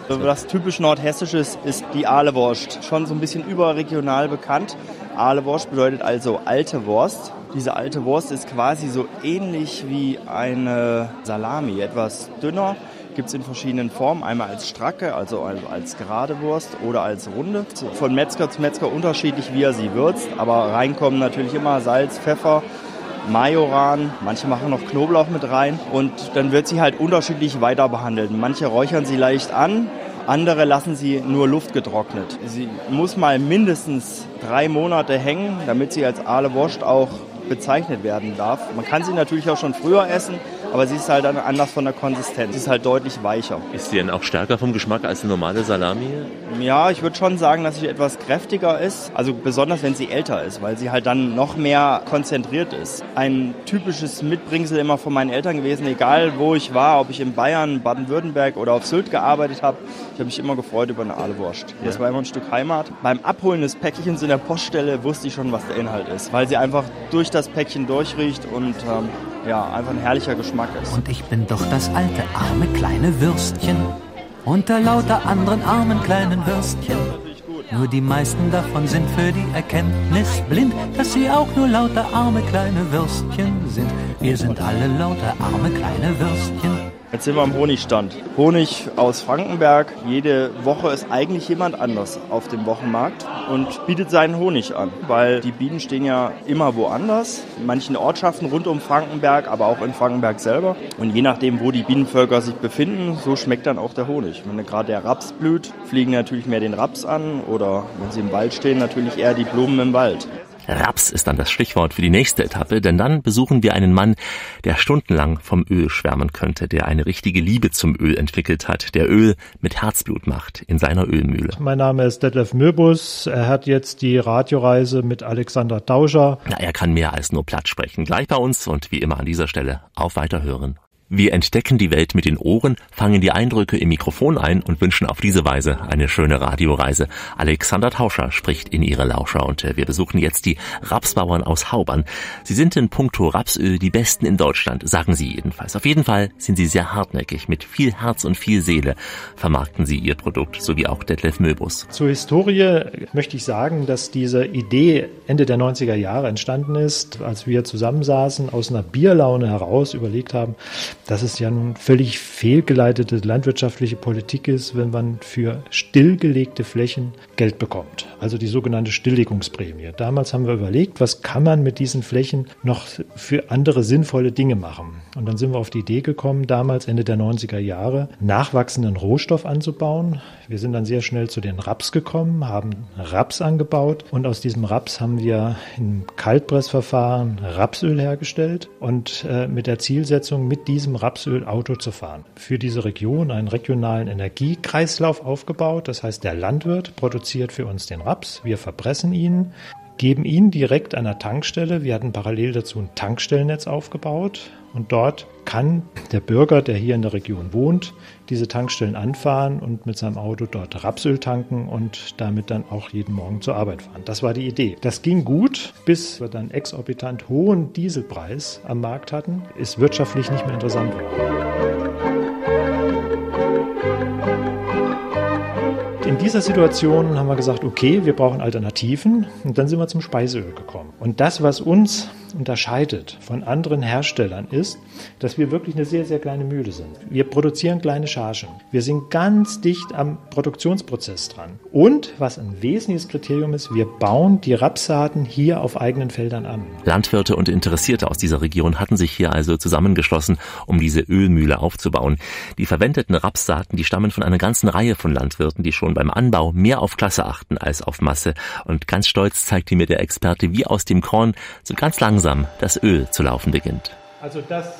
Was typisch Nordhessisches ist die Ahlewurst. Schon so ein bisschen überregional bekannt. Ahlewurst bedeutet also alte Wurst. Diese alte Wurst ist quasi so ähnlich wie eine Salami, etwas dünner gibt es in verschiedenen Formen. Einmal als Stracke, also als gerade Wurst oder als runde. Von Metzger zu Metzger unterschiedlich, wie er sie würzt. Aber reinkommen natürlich immer Salz, Pfeffer, Majoran, manche machen noch Knoblauch mit rein und dann wird sie halt unterschiedlich weiter behandelt. Manche räuchern sie leicht an, andere lassen sie nur luftgetrocknet. Sie muss mal mindestens drei Monate hängen, damit sie als Aale Wurst auch bezeichnet werden darf. Man kann sie natürlich auch schon früher essen, aber sie ist halt dann anders von der Konsistenz. Sie ist halt deutlich weicher. Ist sie denn auch stärker vom Geschmack als eine normale Salami? Ja, ich würde schon sagen, dass sie etwas kräftiger ist. Also besonders, wenn sie älter ist, weil sie halt dann noch mehr konzentriert ist. Ein typisches Mitbringsel immer von meinen Eltern gewesen, egal wo ich war, ob ich in Bayern, Baden-Württemberg oder auf Sylt gearbeitet habe. Ich habe mich immer gefreut über eine Ahlewurst. Ja. Das war immer ein Stück Heimat. Beim Abholen des Päckchens in der Poststelle wusste ich schon, was der Inhalt ist, weil sie einfach durch das Päckchen durchriecht und ähm, ja, einfach ein herrlicher Geschmack ist. Und ich bin doch das alte, arme, kleine Würstchen. Unter lauter anderen armen kleinen Würstchen. Nur die meisten davon sind für die Erkenntnis blind, dass sie auch nur lauter arme kleine Würstchen sind. Wir sind alle lauter arme kleine Würstchen. Jetzt sind wir am Honigstand. Honig aus Frankenberg. Jede Woche ist eigentlich jemand anders auf dem Wochenmarkt und bietet seinen Honig an, weil die Bienen stehen ja immer woanders. In manchen Ortschaften rund um Frankenberg, aber auch in Frankenberg selber. Und je nachdem, wo die Bienenvölker sich befinden, so schmeckt dann auch der Honig. Wenn gerade der Raps blüht, fliegen natürlich mehr den Raps an oder wenn sie im Wald stehen, natürlich eher die Blumen im Wald. Raps ist dann das Stichwort für die nächste Etappe, denn dann besuchen wir einen Mann, der stundenlang vom Öl schwärmen könnte, der eine richtige Liebe zum Öl entwickelt hat, der Öl mit Herzblut macht in seiner Ölmühle. Mein Name ist Detlef Möbus. Er hat jetzt die Radioreise mit Alexander Tauscher. Na, er kann mehr als nur platt sprechen. Gleich bei uns und wie immer an dieser Stelle auf Weiterhören. Wir entdecken die Welt mit den Ohren, fangen die Eindrücke im Mikrofon ein und wünschen auf diese Weise eine schöne Radioreise. Alexander Tauscher spricht in ihre Lauscher und äh, wir besuchen jetzt die Rapsbauern aus Haubern. Sie sind in puncto Rapsöl die besten in Deutschland, sagen sie jedenfalls. Auf jeden Fall sind sie sehr hartnäckig. Mit viel Herz und viel Seele vermarkten sie ihr Produkt, so wie auch Detlef Möbus. Zur Historie möchte ich sagen, dass diese Idee Ende der 90er Jahre entstanden ist, als wir zusammensaßen, aus einer Bierlaune heraus überlegt haben, dass es ja nun völlig fehlgeleitete landwirtschaftliche Politik ist, wenn man für stillgelegte Flächen Geld bekommt. Also die sogenannte Stilllegungsprämie. Damals haben wir überlegt, was kann man mit diesen Flächen noch für andere sinnvolle Dinge machen. Und dann sind wir auf die Idee gekommen, damals Ende der 90er Jahre, nachwachsenden Rohstoff anzubauen. Wir sind dann sehr schnell zu den Raps gekommen, haben Raps angebaut und aus diesem Raps haben wir im Kaltpressverfahren Rapsöl hergestellt und äh, mit der Zielsetzung, mit diesem Rapsöl Auto zu fahren. Für diese Region einen regionalen Energiekreislauf aufgebaut. Das heißt, der Landwirt produziert für uns den Raps, wir verpressen ihn, geben ihn direkt an der Tankstelle. Wir hatten parallel dazu ein Tankstellennetz aufgebaut und dort kann der Bürger, der hier in der Region wohnt, diese Tankstellen anfahren und mit seinem Auto dort Rapsöl tanken und damit dann auch jeden Morgen zur Arbeit fahren. Das war die Idee. Das ging gut, bis wir dann exorbitant hohen Dieselpreis am Markt hatten, ist wirtschaftlich nicht mehr interessant geworden. Dieser Situation haben wir gesagt, okay, wir brauchen Alternativen und dann sind wir zum Speiseöl gekommen. Und das, was uns unterscheidet von anderen Herstellern, ist, dass wir wirklich eine sehr, sehr kleine Mühle sind. Wir produzieren kleine Chargen. Wir sind ganz dicht am Produktionsprozess dran. Und was ein wesentliches Kriterium ist, wir bauen die Rapsaaten hier auf eigenen Feldern an. Landwirte und Interessierte aus dieser Region hatten sich hier also zusammengeschlossen, um diese Ölmühle aufzubauen. Die verwendeten Rapssaaten, die stammen von einer ganzen Reihe von Landwirten, die schon beim Anbau mehr auf Klasse achten als auf Masse. Und ganz stolz zeigte mir der Experte, wie aus dem Korn so ganz langsam das Öl zu laufen beginnt. Also das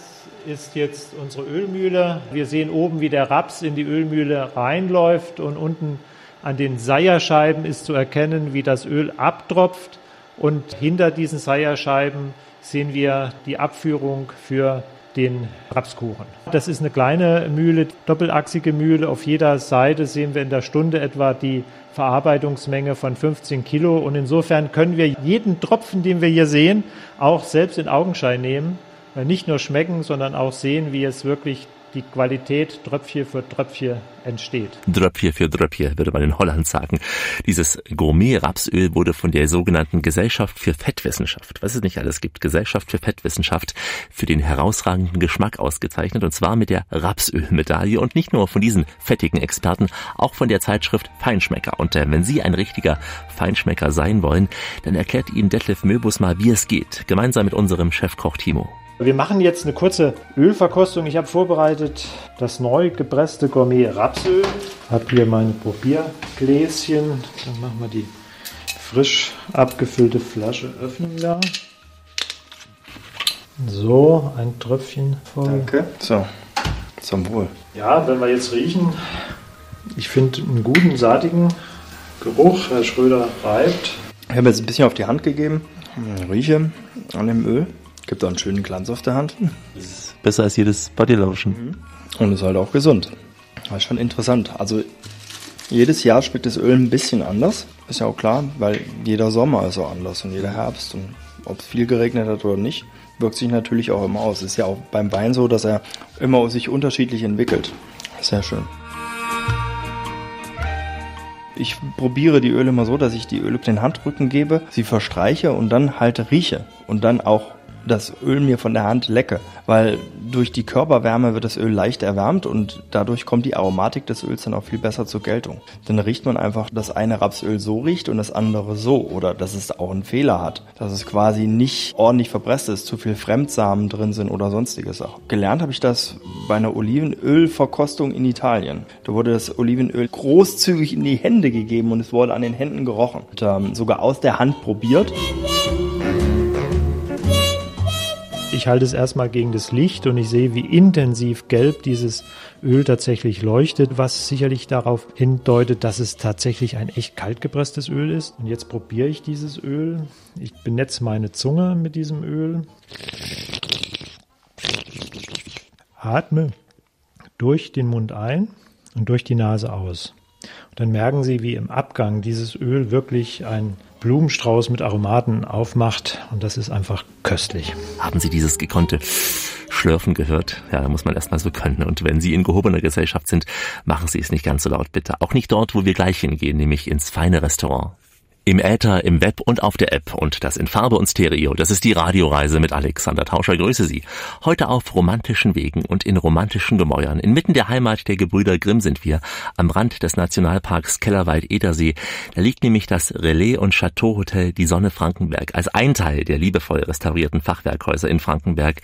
ist jetzt unsere Ölmühle. Wir sehen oben, wie der Raps in die Ölmühle reinläuft und unten an den Seierscheiben ist zu erkennen, wie das Öl abtropft. Und hinter diesen Seierscheiben sehen wir die Abführung für den Rapskuchen. Das ist eine kleine Mühle, doppelachsige Mühle. Auf jeder Seite sehen wir in der Stunde etwa die Verarbeitungsmenge von 15 Kilo. Und insofern können wir jeden Tropfen, den wir hier sehen, auch selbst in Augenschein nehmen. Nicht nur schmecken, sondern auch sehen, wie es wirklich die Qualität Tröpfchen für Tröpfchen entsteht. Tröpfchen für Tröpfchen, würde man in Holland sagen. Dieses Gourmet-Rapsöl wurde von der sogenannten Gesellschaft für Fettwissenschaft, was es nicht alles gibt, Gesellschaft für Fettwissenschaft, für den herausragenden Geschmack ausgezeichnet, und zwar mit der Rapsölmedaille und nicht nur von diesen fettigen Experten, auch von der Zeitschrift Feinschmecker. Und äh, wenn Sie ein richtiger Feinschmecker sein wollen, dann erklärt Ihnen Detlef Möbus mal, wie es geht, gemeinsam mit unserem Chefkoch Timo. Wir machen jetzt eine kurze Ölverkostung. Ich habe vorbereitet das neu gepresste Gourmet Rapsöl. Ich habe hier meine Probiergläschen. Dann machen wir die frisch abgefüllte Flasche öffnen da. So, ein Tröpfchen voll. Danke. So, zum Wohl. Ja, wenn wir jetzt riechen, ich finde einen guten, saatigen Geruch. Herr Schröder reibt. Ich habe jetzt ein bisschen auf die Hand gegeben. Rieche an dem Öl. Gibt auch einen schönen Glanz auf der Hand. Besser als jedes Bodylotion. Und ist halt auch gesund. Das ist schon interessant. Also jedes Jahr schmeckt das Öl ein bisschen anders. Ist ja auch klar, weil jeder Sommer ist so anders und jeder Herbst. Und ob es viel geregnet hat oder nicht, wirkt sich natürlich auch immer aus. Ist ja auch beim Wein so, dass er immer sich unterschiedlich entwickelt. Sehr schön. Ich probiere die Öle immer so, dass ich die Öle auf den Handrücken gebe, sie verstreiche und dann halt rieche und dann auch das Öl mir von der Hand lecke, weil durch die Körperwärme wird das Öl leicht erwärmt und dadurch kommt die Aromatik des Öls dann auch viel besser zur Geltung. Dann riecht man einfach, dass eine Rapsöl so riecht und das andere so oder dass es auch einen Fehler hat, dass es quasi nicht ordentlich verpresst ist, zu viel Fremdsamen drin sind oder sonstige Sachen. Gelernt habe ich das bei einer Olivenölverkostung in Italien. Da wurde das Olivenöl großzügig in die Hände gegeben und es wurde an den Händen gerochen. Und, ähm, sogar aus der Hand probiert. Ich halte es erstmal gegen das Licht und ich sehe, wie intensiv gelb dieses Öl tatsächlich leuchtet, was sicherlich darauf hindeutet, dass es tatsächlich ein echt kalt gepresstes Öl ist. Und jetzt probiere ich dieses Öl. Ich benetze meine Zunge mit diesem Öl. Atme durch den Mund ein und durch die Nase aus. Und dann merken Sie, wie im Abgang dieses Öl wirklich ein Blumenstrauß mit Aromaten aufmacht und das ist einfach köstlich. Haben Sie dieses gekonnte Schlürfen gehört? Ja, da muss man erstmal so können. Und wenn Sie in gehobener Gesellschaft sind, machen Sie es nicht ganz so laut, bitte. Auch nicht dort, wo wir gleich hingehen, nämlich ins feine Restaurant. Im Äther, im Web und auf der App und das in Farbe und Stereo. Das ist die Radioreise mit Alexander Tauscher. Grüße Sie. Heute auf romantischen Wegen und in romantischen Gemäuern. Inmitten der Heimat der Gebrüder Grimm sind wir, am Rand des Nationalparks Kellerwald-Edersee. Da liegt nämlich das Relais und Chateau Hotel Die Sonne Frankenberg als ein Teil der liebevoll restaurierten Fachwerkhäuser in Frankenberg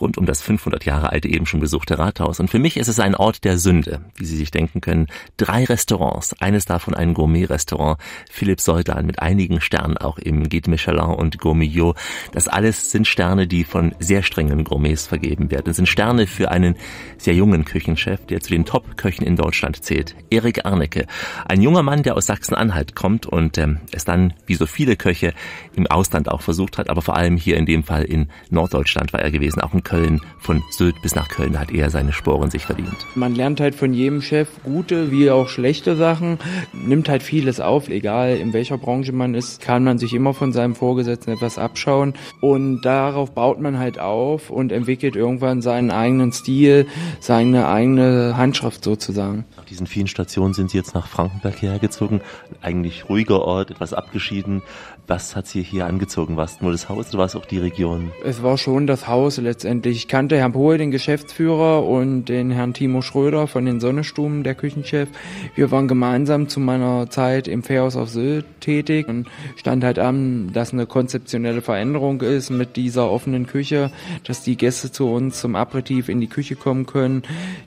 rund um das 500 Jahre alte eben schon besuchte Rathaus. Und für mich ist es ein Ort der Sünde, wie Sie sich denken können. Drei Restaurants, eines davon ein Gourmet-Restaurant, Philipp Soldan mit einigen Sternen auch im Guide Michelin und Gourmillot. Das alles sind Sterne, die von sehr strengen Gourmets vergeben werden. Das sind Sterne für einen sehr jungen Küchenchef, der zu den Top-Köchen in Deutschland zählt. Erik Arnecke. Ein junger Mann, der aus Sachsen-Anhalt kommt und ähm, es dann, wie so viele Köche, im Ausland auch versucht hat, aber vor allem hier in dem Fall in Norddeutschland war er gewesen, auch in Köln, von Sylt bis nach Köln, hat er seine Sporen sich verdient. Man lernt halt von jedem Chef gute wie auch schlechte Sachen, nimmt halt vieles auf, egal in welcher Branche Branche man ist, kann man sich immer von seinem Vorgesetzten etwas abschauen und darauf baut man halt auf und entwickelt irgendwann seinen eigenen Stil, seine eigene Handschrift sozusagen. Nach diesen vielen Stationen sind Sie jetzt nach Frankenberg hergezogen, eigentlich ruhiger Ort, etwas abgeschieden. Was hat Sie hier angezogen? War es nur das Haus oder war es auch die Region? Es war schon das Haus letztendlich. Ich kannte Herrn Pohl, den Geschäftsführer, und den Herrn Timo Schröder von den Sonnestuben, der Küchenchef. Wir waren gemeinsam zu meiner Zeit im Fährhaus auf Sylt tätig und stand halt an, dass eine konzeptionelle Veränderung ist mit dieser offenen Küche, dass die Gäste zu uns zum Aperitif in die Küche kommen können.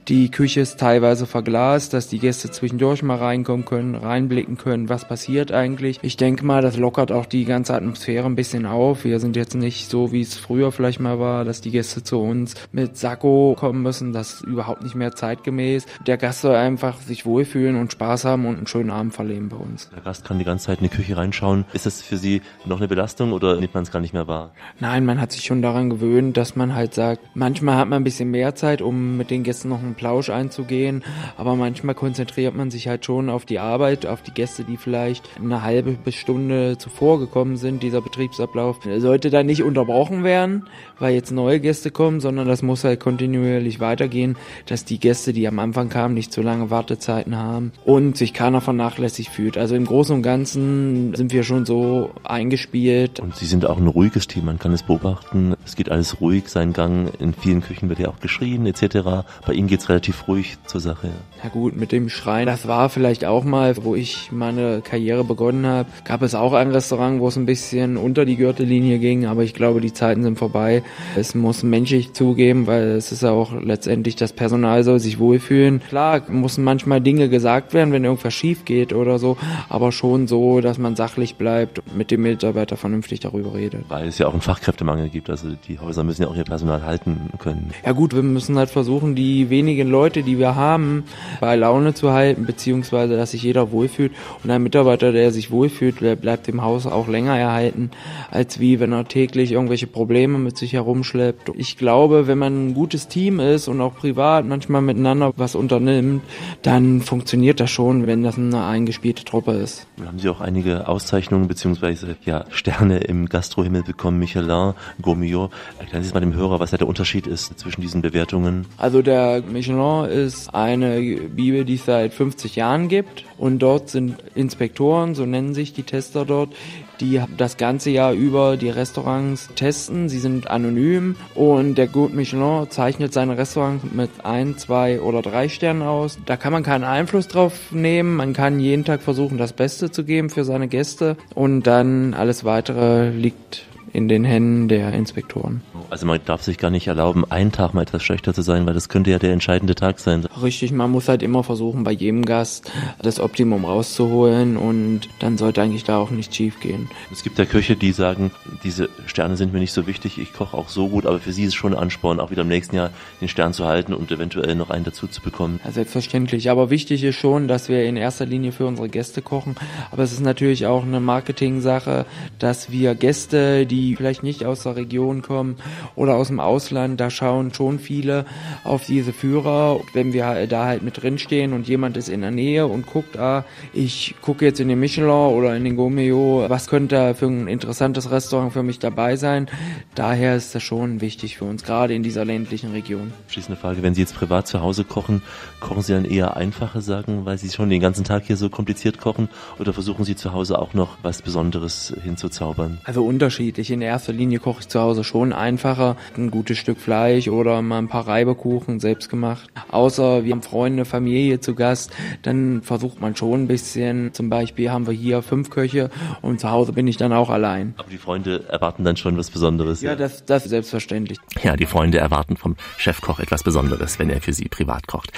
Die Küche ist teilweise verglast, dass die Gäste zwischendurch mal reinkommen können, reinblicken können, was passiert eigentlich. Ich denke mal, das lockert auch die ganze Atmosphäre ein bisschen auf. Wir sind jetzt nicht so, wie es früher vielleicht mal war, dass die Gäste zu uns mit Sakko kommen müssen. Das ist überhaupt nicht mehr zeitgemäß. Der Gast soll einfach sich wohlfühlen und Spaß haben und einen schönen Abend verleben bei uns. Der Gast kann die ganze Zeit in die Küche reinschauen. Ist das für Sie noch eine Belastung oder nimmt man es gar nicht mehr wahr? Nein, man hat sich schon daran gewöhnt, dass man halt sagt, manchmal hat man ein bisschen mehr Zeit, um mit den Gästen noch einen Plausch einzugehen, aber manchmal konzentriert man sich halt schon auf die Arbeit, auf die Gäste, die vielleicht eine halbe bis Stunde zuvor gekommen sind, dieser Betriebsablauf, sollte da nicht unterbrochen werden, weil jetzt neue Gäste kommen, sondern das muss halt kontinuierlich weitergehen, dass die Gäste, die am Anfang kamen, nicht zu lange Wartezeiten haben und sich keiner vernachlässigt fühlt. Also im Großen und Ganzen sind wir schon so eingespielt. Und Sie sind auch ein ruhiges Team, man kann es beobachten. Es geht alles ruhig, seinen Gang. In vielen Küchen wird ja auch geschrien etc. Bei Ihnen geht es relativ ruhig zur Sache. Ja gut, mit dem Schreien, das war vielleicht auch mal, wo ich meine Karriere begonnen habe, gab es auch ein Restaurant, wo es ein bisschen unter die Gürtellinie ging, aber ich glaube, die Zeiten sind vorbei. Es muss menschlich zugeben, weil es ist ja auch letztendlich das Personal soll sich wohlfühlen. Klar, müssen manchmal Dinge gesagt werden, wenn irgendwas schief geht oder so, aber schon so, dass man sachlich bleibt, mit dem Mitarbeiter vernünftig darüber redet. Weil es ja auch einen Fachkräftemangel gibt, also die Häuser müssen ja auch ihr Personal halten können. Ja gut, wir müssen halt versuchen, die wenigen Leute, die wir haben, bei Laune zu halten, beziehungsweise, dass sich jeder wohlfühlt und ein Mitarbeiter, der sich wohlfühlt, der bleibt im Haus auch länger erhalten, als wie wenn er täglich irgendwelche Probleme mit sich herumschleppt. Ich glaube, wenn man ein gutes Team ist und auch privat manchmal miteinander was unternimmt, dann funktioniert das schon, wenn das eine eingespielte Truppe ist. Dann haben Sie auch einige Auszeichnungen bzw. Ja, Sterne im Gastrohimmel bekommen, Michelin, Gourmillot. Erklären Sie es mal dem Hörer, was da der Unterschied ist zwischen diesen Bewertungen. Also der Michelin ist eine Bibel, die es seit 50 Jahren gibt und dort sind Inspektoren, so nennen sich die Tester dort, die das ganze Jahr über die Restaurants testen. Sie sind anonym und der Gut Michelin zeichnet seine Restaurants mit ein, zwei oder drei Sternen aus. Da kann man keinen Einfluss drauf nehmen. Man kann jeden Tag versuchen, das Beste zu geben für seine Gäste und dann alles weitere liegt in den Händen der Inspektoren. Also man darf sich gar nicht erlauben, einen Tag mal etwas schlechter zu sein, weil das könnte ja der entscheidende Tag sein. Richtig, man muss halt immer versuchen, bei jedem Gast das Optimum rauszuholen und dann sollte eigentlich da auch nichts schief gehen. Es gibt ja Köche, die sagen, diese Sterne sind mir nicht so wichtig, ich koche auch so gut, aber für sie ist es schon ein Ansporn, auch wieder im nächsten Jahr den Stern zu halten und eventuell noch einen dazu zu bekommen. Ja, selbstverständlich, aber wichtig ist schon, dass wir in erster Linie für unsere Gäste kochen, aber es ist natürlich auch eine Marketing-Sache, dass wir Gäste, die vielleicht nicht aus der Region kommen oder aus dem Ausland, da schauen schon viele auf diese Führer. Wenn wir da halt mit drinstehen und jemand ist in der Nähe und guckt, ah, ich gucke jetzt in den Michelin oder in den Gomeo, was könnte für ein interessantes Restaurant für mich dabei sein? Daher ist das schon wichtig für uns, gerade in dieser ländlichen Region. Schließende Frage, wenn Sie jetzt privat zu Hause kochen, kochen Sie dann eher einfache Sachen, weil Sie schon den ganzen Tag hier so kompliziert kochen oder versuchen Sie zu Hause auch noch was Besonderes hinzuzaubern? Also unterschiedlich. In erster Linie koche ich zu Hause schon einfacher. Ein gutes Stück Fleisch oder mal ein paar Reibekuchen selbst gemacht. Außer wir haben Freunde, Familie zu Gast, dann versucht man schon ein bisschen. Zum Beispiel haben wir hier fünf Köche und zu Hause bin ich dann auch allein. Aber die Freunde erwarten dann schon was Besonderes. Ja, das, das ist selbstverständlich. Ja, die Freunde erwarten vom Chefkoch etwas Besonderes, wenn er für sie privat kocht.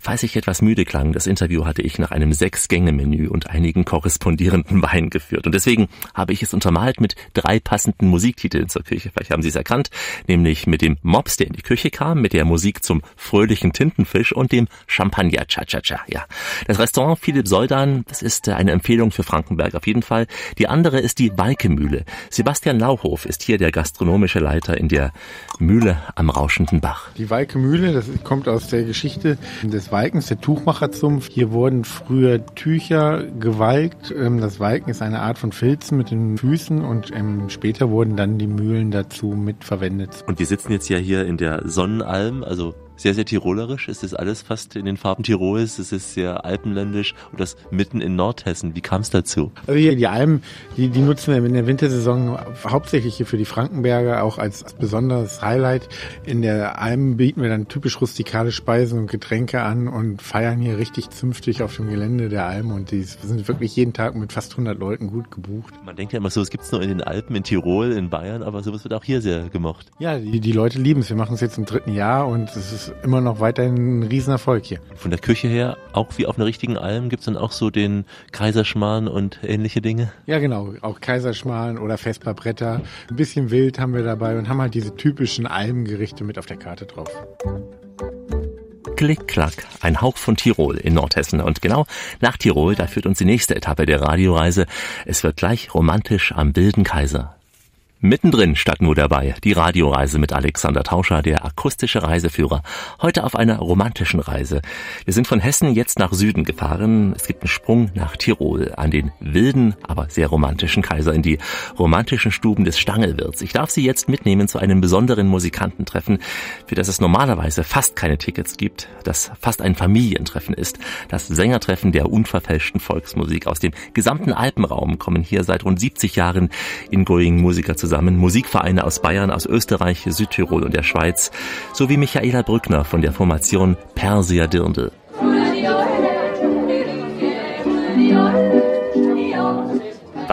Falls ich etwas müde klang, das Interview hatte ich nach einem Sechs-Gänge-Menü und einigen korrespondierenden Weinen geführt. Und deswegen habe ich es untermalt mit drei passenden Musiktiteln zur Küche. Vielleicht haben Sie es erkannt, nämlich mit dem Mops, der in die Küche kam, mit der Musik zum fröhlichen Tintenfisch und dem Champagner Cha-Cha-Cha. Ja, das Restaurant Philipp Soldan, das ist eine Empfehlung für Frankenberg auf jeden Fall. Die andere ist die Walke-Mühle. Sebastian Lauhof ist hier der gastronomische Leiter in der Mühle am rauschenden Bach. Die Walke-Mühle, das kommt aus der Geschichte des Walkens, der Tuchmacherzumpf. Hier wurden früher Tücher gewalkt. Ähm, das Walken ist eine Art von Filzen mit den Füßen und ähm, später wurden dann die Mühlen dazu mitverwendet. Und wir sitzen jetzt ja hier in der Sonnenalm, also sehr, sehr tirolerisch. Es ist alles fast in den Farben Tirols. Es ist sehr alpenländisch und das mitten in Nordhessen. Wie kam es dazu? Also hier die Almen, die, die nutzen wir in der Wintersaison hauptsächlich hier für die Frankenberger auch als besonderes Highlight. In der Alm bieten wir dann typisch rustikale Speisen und Getränke an und feiern hier richtig zünftig auf dem Gelände der Alm und die sind wirklich jeden Tag mit fast 100 Leuten gut gebucht. Man denkt ja immer so, es gibt es nur in den Alpen, in Tirol, in Bayern, aber sowas wird auch hier sehr gemocht. Ja, die, die Leute lieben es. Wir machen es jetzt im dritten Jahr und es ist immer noch weiterhin ein Riesenerfolg hier. Von der Küche her, auch wie auf einer richtigen Alm, gibt's dann auch so den Kaiserschmarrn und ähnliche Dinge? Ja, genau. Auch Kaiserschmarrn oder Vesperbretter. Ein bisschen wild haben wir dabei und haben halt diese typischen Almgerichte mit auf der Karte drauf. Klick-Klack, ein Hauch von Tirol in Nordhessen. Und genau nach Tirol, da führt uns die nächste Etappe der Radioreise. Es wird gleich romantisch am Wilden Kaiser. Mittendrin statt nur dabei die Radioreise mit Alexander Tauscher, der akustische Reiseführer. Heute auf einer romantischen Reise. Wir sind von Hessen jetzt nach Süden gefahren. Es gibt einen Sprung nach Tirol an den wilden, aber sehr romantischen Kaiser in die romantischen Stuben des Stangelwirts. Ich darf Sie jetzt mitnehmen zu einem besonderen Musikantentreffen, für das es normalerweise fast keine Tickets gibt, das fast ein Familientreffen ist. Das Sängertreffen der unverfälschten Volksmusik aus dem gesamten Alpenraum kommen hier seit rund 70 Jahren in Going Musiker zusammen zusammen Musikvereine aus Bayern, aus Österreich, Südtirol und der Schweiz, sowie Michaela Brückner von der Formation Persia Dirndl.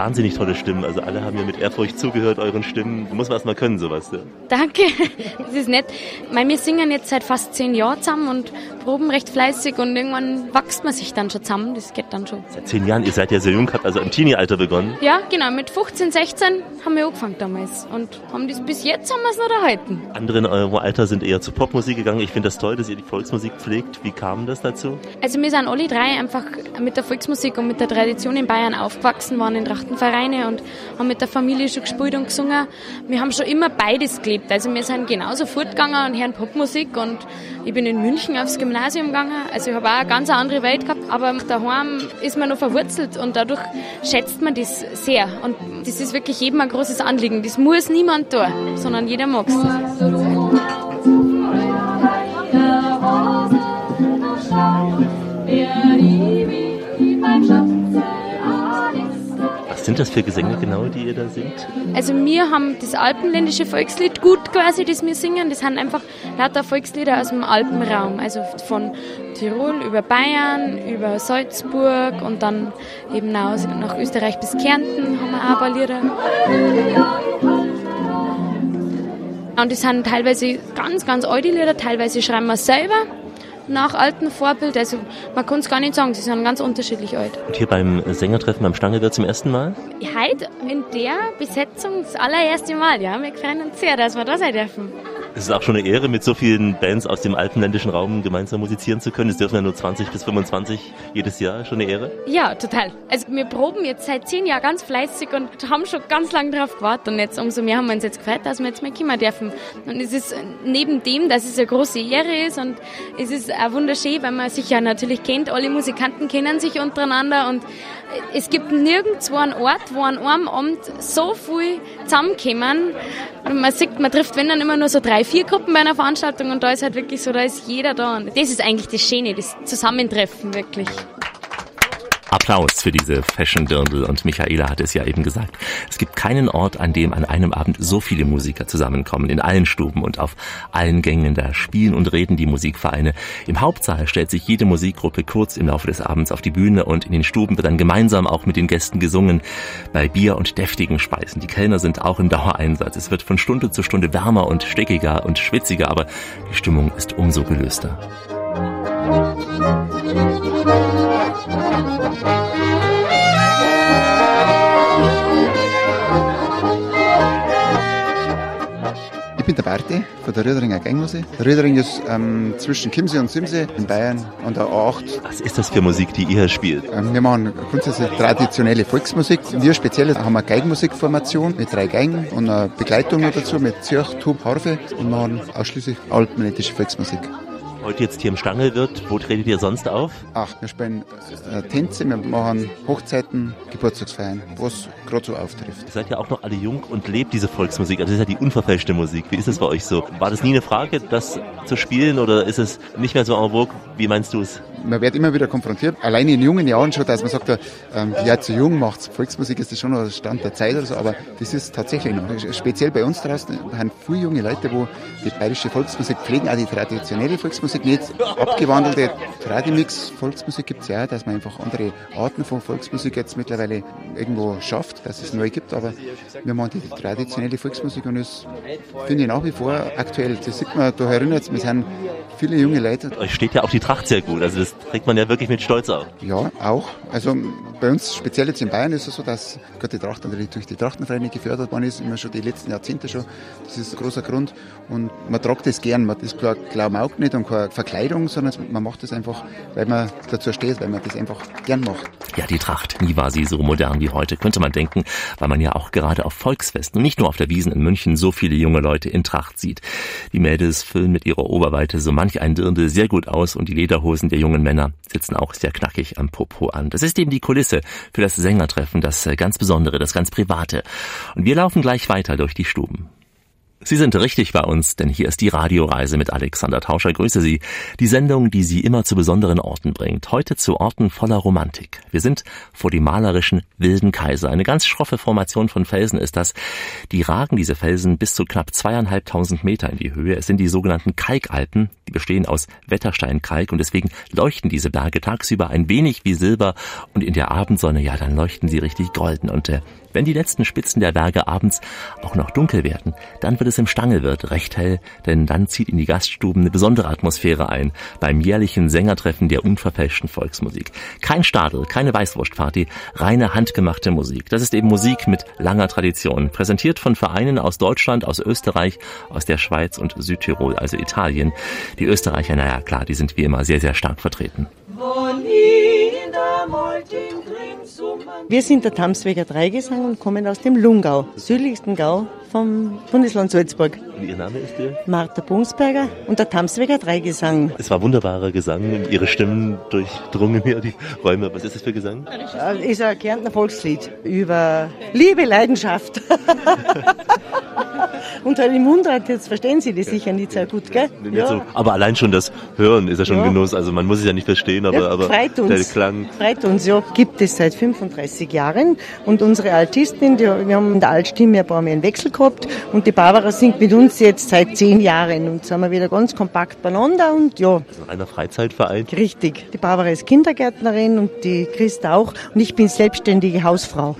Wahnsinnig tolle Stimmen. Also alle haben mir mit Ehrfurcht zugehört, euren Stimmen. Muss man erst mal können, sowas. Ja. Danke, das ist nett. Weil wir singen jetzt seit fast zehn Jahren zusammen und proben recht fleißig und irgendwann wächst man sich dann schon zusammen. Das geht dann schon. Seit zehn Jahren, ihr seid ja sehr jung, habt also im Teenie-Alter begonnen. Ja, genau. Mit 15, 16 haben wir angefangen damals und haben das bis jetzt haben wir es noch erhalten. Andere in eurem Alter sind eher zur Popmusik gegangen. Ich finde das toll, dass ihr die Volksmusik pflegt. Wie kam das dazu? Also wir sind alle drei einfach mit der Volksmusik und mit der Tradition in Bayern aufgewachsen, waren in Trachten Vereine und haben mit der Familie schon gespielt und gesungen. Wir haben schon immer beides gelebt. Also wir sind genauso fortgegangen und hören Popmusik und ich bin in München aufs Gymnasium gegangen. Also ich habe auch eine ganz andere Welt gehabt. Aber daheim ist man noch verwurzelt und dadurch schätzt man das sehr. Und das ist wirklich jedem ein großes Anliegen. Das muss niemand tun, sondern jeder mag es. Sind das für Gesänge genau, die ihr da singt? Also wir haben das alpenländische Volkslied gut quasi, das wir singen. Das sind einfach lauter Volkslieder aus dem Alpenraum. Also von Tirol über Bayern, über Salzburg und dann eben nach, nach Österreich bis Kärnten haben wir auch ein paar Lieder. Und das sind teilweise ganz, ganz alte Lieder, teilweise schreiben wir selber nach altem Vorbild. Also man kann es gar nicht sagen, sie sind ganz unterschiedlich alt. Und hier beim Sängertreffen am Stange wird zum ersten Mal? Heute in der Besetzung das allererste Mal, ja. Wir freuen uns sehr, dass wir da sein dürfen. Es ist auch schon eine Ehre, mit so vielen Bands aus dem alpenländischen Raum gemeinsam musizieren zu können. Es dürfen ja nur 20 bis 25 jedes Jahr. Schon eine Ehre? Ja, total. Also wir proben jetzt seit zehn Jahren ganz fleißig und haben schon ganz lange darauf gewartet. Und jetzt umso mehr haben wir uns jetzt gefreut, dass wir jetzt mal kommen dürfen. Und es ist neben dem, dass es eine große Ehre ist und es ist auch wunderschön, weil man sich ja natürlich kennt. Alle Musikanten kennen sich untereinander und es gibt nirgendwo einen Ort, wo an einem Abend so viel zusammenkommen. Man sieht, man trifft, wenn dann immer nur so drei, vier Gruppen bei einer Veranstaltung und da ist halt wirklich so, da ist jeder da. Und das ist eigentlich das Schöne, das Zusammentreffen wirklich. Applaus für diese Fashion-Dirndl und Michaela hat es ja eben gesagt. Es gibt keinen Ort, an dem an einem Abend so viele Musiker zusammenkommen, in allen Stuben und auf allen Gängen. Da spielen und reden die Musikvereine. Im Hauptsaal stellt sich jede Musikgruppe kurz im Laufe des Abends auf die Bühne und in den Stuben wird dann gemeinsam auch mit den Gästen gesungen bei Bier und deftigen Speisen. Die Kellner sind auch im Dauereinsatz. Es wird von Stunde zu Stunde wärmer und stickiger und schwitziger, aber die Stimmung ist umso gelöster. Ich bin der Barte von der Rüderinger Gangmusik. Rüdering ist ähm, zwischen Chiemsee und Simsee in Bayern an der A8. Was ist das für Musik, die ihr spielt? Ähm, wir machen grundsätzlich traditionelle Volksmusik. Wir speziell haben eine Geigenmusikformation mit drei Geigen und eine Begleitung dazu mit Zirch, Tub, Harfe und machen ausschließlich alpenländische Volksmusik. Heute jetzt hier im Stangelwirt, wo tretet ihr sonst auf? Ach, wir spielen äh, Tänze, wir machen Hochzeiten, Geburtstagsfeiern, was gerade so auftrifft. Ihr seid ja auch noch alle jung und lebt diese Volksmusik, also das ist ja die unverfälschte Musik. Wie ist das bei euch so? War das nie eine Frage, das zu spielen oder ist es nicht mehr so en vogue? Wie meinst du es? Man wird immer wieder konfrontiert, alleine in jungen Jahren schon, dass man sagt, ähm, ja, zu jung macht Volksmusik, ist das schon noch Stand der Zeit oder so, aber das ist tatsächlich noch. Speziell bei uns draußen haben viele junge Leute, wo die bayerische Volksmusik pflegen, auch die traditionelle Volksmusik nicht abgewandelte Tradimix Volksmusik gibt es ja, dass man einfach andere Arten von Volksmusik jetzt mittlerweile irgendwo schafft, dass es neu gibt, aber wir machen die traditionelle Volksmusik und das finde ich nach wie vor aktuell. Das sieht man, da erinnert wir sind viele junge Leute. Euch steht ja auch die Tracht sehr gut, also das trägt man ja wirklich mit Stolz auf. Ja, auch. Also bei uns, speziell jetzt in Bayern, ist es so, dass Gott die Tracht natürlich durch die Trachtenvereine gefördert worden ist, immer schon die letzten Jahrzehnte schon. Das ist ein großer Grund und man tragt das gern. Man ist klar, glauben auch nicht und keine Verkleidung, sondern man macht das einfach, weil man dazu steht, weil man das einfach gern macht. Ja, die Tracht, nie war sie so modern wie heute, könnte man denken, weil man ja auch gerade auf Volksfesten und nicht nur auf der Wiesen in München so viele junge Leute in Tracht sieht. Die Mädels füllen mit ihrer Oberweite so manch ein Dirndl sehr gut aus und die Lederhosen der jungen Männer sitzen auch sehr knackig am Popo an. Das ist eben die Kulisse für das Sängertreffen, das ganz Besondere, das ganz Private. Und wir laufen gleich weiter durch die Stuben. Sie sind richtig bei uns, denn hier ist die Radioreise mit Alexander Tauscher. Grüße Sie. Die Sendung, die Sie immer zu besonderen Orten bringt. Heute zu Orten voller Romantik. Wir sind vor dem malerischen Wilden Kaiser. Eine ganz schroffe Formation von Felsen ist das. Die ragen diese Felsen bis zu knapp zweieinhalbtausend Meter in die Höhe. Es sind die sogenannten Kalkalpen. Die bestehen aus Wettersteinkalk und deswegen leuchten diese Berge tagsüber ein wenig wie Silber und in der Abendsonne, ja, dann leuchten sie richtig golden. Und äh, wenn die letzten Spitzen der Berge abends auch noch dunkel werden, dann wird es im Stangelwirt recht hell, denn dann zieht in die Gaststuben eine besondere Atmosphäre ein beim jährlichen Sängertreffen der unverfälschten Volksmusik. Kein Stadel, keine Weißwurstparty, reine handgemachte Musik. Das ist eben Musik mit langer Tradition, präsentiert von Vereinen aus Deutschland, aus Österreich, aus der Schweiz und Südtirol, also Italien. Die Österreicher, naja klar, die sind wie immer sehr, sehr stark vertreten. Wir sind der Tamsweger Dreigesang und kommen aus dem Lungau, südlichsten Gau vom Bundesland Salzburg. Und Ihr Name ist der? Martha Bungsberger und der Tamsweger Dreigesang. Es war wunderbarer Gesang. Ihre Stimmen durchdrungen hier die Räume. Was ist das für Gesang? Äh, Ist ein Kärntner Volkslied über Liebe, Leidenschaft. und halt im Mundart, jetzt verstehen Sie das sicher nicht sehr gut, gell? Nicht so. Aber allein schon das Hören ist ja schon Ja. Genuss. Also man muss es ja nicht verstehen, aber, Ja, aber freut der uns. Klang. Freut uns, ja. Gibt es seit 35 Jahren. Und unsere Altistin, die, wir haben in der Altstimme ein paar Mal einen Wechsel gehabt. Und die Barbara singt mit uns jetzt seit zehn Jahren. Und sind wir wieder ganz kompakt beieinander. Und ja, Das ist ein Freizeitverein. richtig. Die Barbara ist Kindergärtnerin und die Christa auch. Und ich bin selbstständige Hausfrau.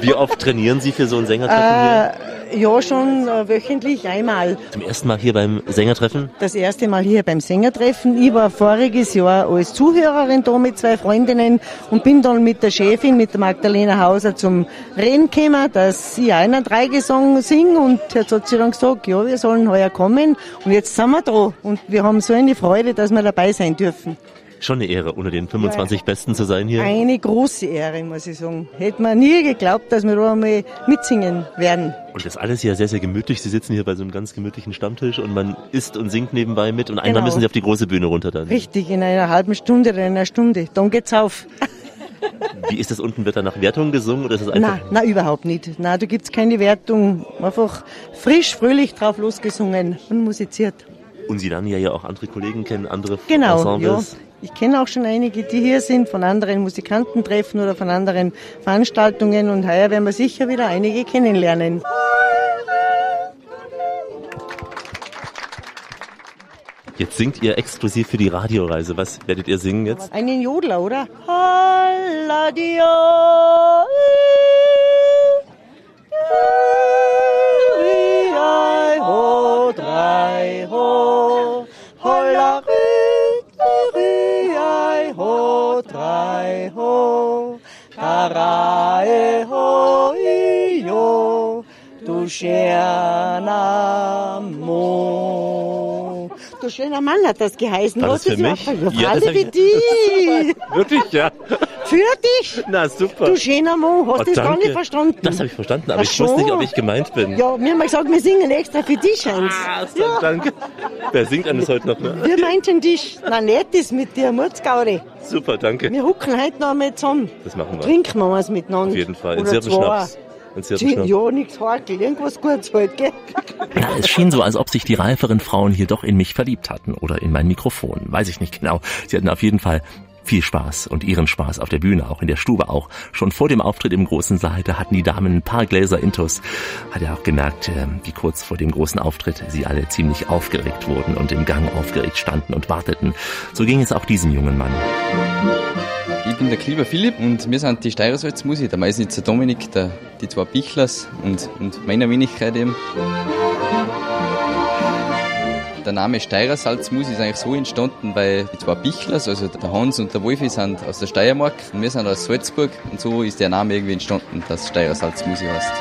Wie oft trainieren Sie für so ein Sängertreffen hier? Ja, schon äh, wöchentlich einmal. Zum ersten Mal hier beim Sängertreffen? Das erste Mal hier beim Sängertreffen. Ich war voriges Jahr als Zuhörerin da mit zwei Freundinnen und bin dann mit der Chefin, mit der Magdalena Hauser zum Reden gekommen, dass ich einen Dreigesang singe und jetzt hat sie dann gesagt, ja, wir sollen heuer kommen und jetzt sind wir da und wir haben so eine Freude, dass wir dabei sein dürfen. Schon eine Ehre, unter den 25 Besten zu sein hier. Eine große Ehre, muss ich sagen. Hätte man nie geglaubt, dass wir da einmal mitsingen werden. Und das alles hier sehr, sehr gemütlich. Sie sitzen hier bei so einem ganz gemütlichen Stammtisch und man isst und singt nebenbei mit und einmal Genau. müssen Sie auf die große Bühne runter dann. Richtig, in einer halben Stunde oder in einer Stunde. Dann geht's auf. Wie ist das unten? Wird da nach Wertung gesungen oder ist das einfach? Nein, nein, überhaupt nicht. Nein, da gibt's keine Wertung. Einfach frisch, fröhlich drauf losgesungen und musiziert. Und Sie lernen ja ja auch andere Kollegen kennen, andere Genau, ja. Ich kenne auch schon einige, die hier sind, von anderen Musikantentreffen oder von anderen Veranstaltungen und heuer werden wir sicher wieder einige kennenlernen. Jetzt singt ihr exklusiv für die Radioreise. Was werdet ihr singen jetzt? Einen Jodler, oder? Halladio. E ho i yo tu sheanamo. Du schöner Mann hat das geheißen. War das für ist mich? Ja, Ja, das ich- die. Wirklich, ja. Für dich. Na, super. Du schöner Mo, hast Oh, du das gar nicht verstanden? Das habe ich verstanden, aber Ach ich wusste nicht, ob ich gemeint bin. Ja, wir haben gesagt, wir singen extra für dich eins. Ah, Danke. Wer singt alles heute noch? Ne? Wir meinten dich. Na, nicht das mit dir, Mutzgauri. Super, danke. Wir hucken heute noch einmal zusammen. Das machen wir. Trinken wir was miteinander. Auf jeden Fall. In Oder Zwei. In Sirbenschnaps. Ja, nichts Hakel. Irgendwas Gutes halt, gell? Ja, es schien so, als ob sich die reiferen Frauen hier doch in mich verliebt hatten oder in mein Mikrofon. Weiß ich nicht genau. Sie hatten auf jeden Fall viel Spaß und ihren Spaß auf der Bühne, auch in der Stube auch. Schon vor dem Auftritt im großen Saal, da hatten die Damen ein paar Gläser Intus. Hat er auch gemerkt, äh, wie kurz vor dem großen Auftritt sie alle ziemlich aufgeregt wurden und im Gang aufgeregt standen und warteten. So ging es auch diesem jungen Mann. Ich bin der Klieber Philipp und wir sind die Steirersalzmusik, der Meisnitzer Dominik, der, die zwei Bichlers und, und meiner Wenigkeit eben. Der Name Steirersalzmusik ist eigentlich so entstanden, weil die zwei Bichlers, also der Hans und der Wolfi, sind aus der Steiermark und wir sind aus Salzburg und so ist der Name irgendwie entstanden, dass Steirersalzmusik heißt.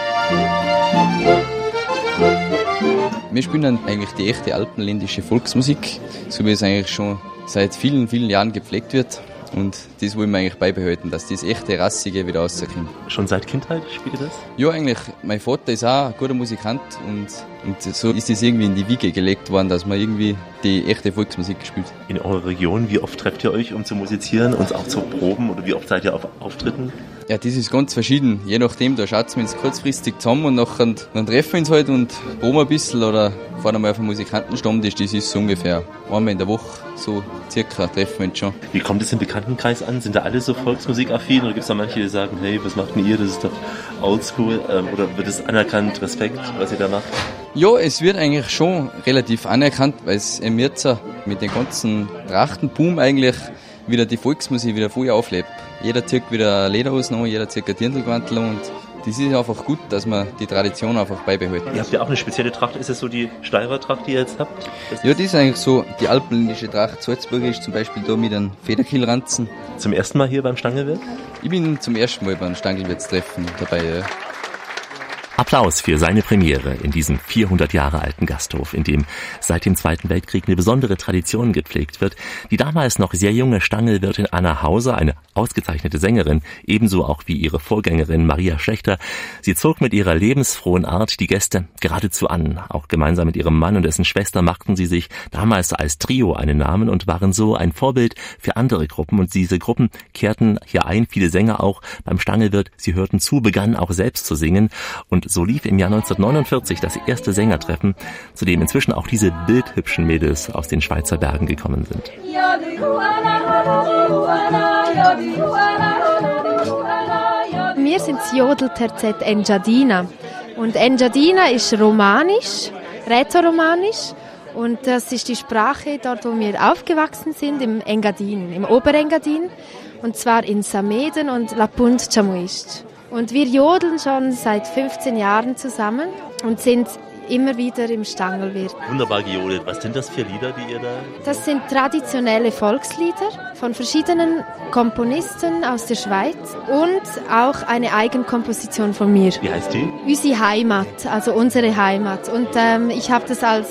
Wir spielen dann eigentlich die echte alpenländische Volksmusik, so wie es eigentlich schon seit vielen, vielen Jahren gepflegt wird. Und das wollen wir eigentlich beibehalten, dass das echte Rassige wieder rauskommt. Schon seit Kindheit spielt ihr das? Ja, eigentlich. Mein Vater ist auch ein guter Musikant und, und so ist es irgendwie in die Wiege gelegt worden, dass man irgendwie die echte Volksmusik spielt. In eurer Region, wie oft trefft ihr euch, um zu musizieren und auch zu proben oder wie oft seid ihr auf Auftritten? Ja, das ist ganz verschieden. Je nachdem, da schaut wir uns kurzfristig zusammen und nachher, dann treffen wir uns halt und proben ein bisschen oder fahren einmal auf einen Musikantenstammtisch. Das ist so ungefähr einmal in der Woche, so circa, treffen wir uns schon. Wie kommt es im Bekanntenkreis an? Sind da alle so volksmusikaffin oder gibt es da manche, die sagen, hey, was macht denn ihr? Das ist doch oldschool. Ähm, oder wird es anerkannt, Respekt, was ihr da macht? Ja, es wird eigentlich schon relativ anerkannt, weil es im jetzt mit dem ganzen Trachtenboom eigentlich wieder die Volksmusik wieder voll auflebt. Jeder zieht wieder Lederhosen an, jeder zieht ein Dirndlgewandel an und das ist einfach gut, dass man die Tradition einfach beibehalten. Ihr habt ja auch eine spezielle Tracht. Ist es so die Steirer Tracht, die ihr jetzt habt? Das Ja, das ist eigentlich so, die alpenländische Tracht Salzburg ist zum Beispiel da mit einem Federkielranzen. Zum ersten Mal hier beim Stangelwirt? Ich bin zum ersten Mal beim Stangelwirtstreffen dabei, ja. Applaus für seine Premiere in diesem 400 Jahre alten Gasthof, in dem seit dem Zweiten Weltkrieg eine besondere Tradition gepflegt wird. Die damals noch sehr junge Stangelwirtin Anna Hauser, eine ausgezeichnete Sängerin, ebenso auch wie ihre Vorgängerin Maria Schlechter, sie zog mit ihrer lebensfrohen Art die Gäste geradezu an. Auch gemeinsam mit ihrem Mann und dessen Schwester machten sie sich damals als Trio einen Namen und waren so ein Vorbild für andere Gruppen. Und diese Gruppen kehrten hier ein, viele Sänger auch beim Stangelwirt, sie hörten zu, begannen auch selbst zu singen und so lief im Jahr 1949 das erste Sängertreffen, zu dem inzwischen auch diese bildhübschen Mädels aus den Schweizer Bergen gekommen sind. Wir sind das Jodelterzett Enjadina. Und Enjadina ist romanisch, rätoromanisch. Und das ist die Sprache dort, wo wir aufgewachsen sind, im Engadin, im Oberengadin. Und zwar in Sameden und La Punt Chamuist. Und wir jodeln schon seit 15 Jahren zusammen und sind immer wieder im Stangelwirt. Wunderbar gejodelt. Was sind das für Lieder, die ihr da? Das sind traditionelle Volkslieder von verschiedenen Komponisten aus der Schweiz und auch eine Eigenkomposition von mir. Wie heißt die? Unsere Heimat, also unsere Heimat. Und ähm, ich habe das als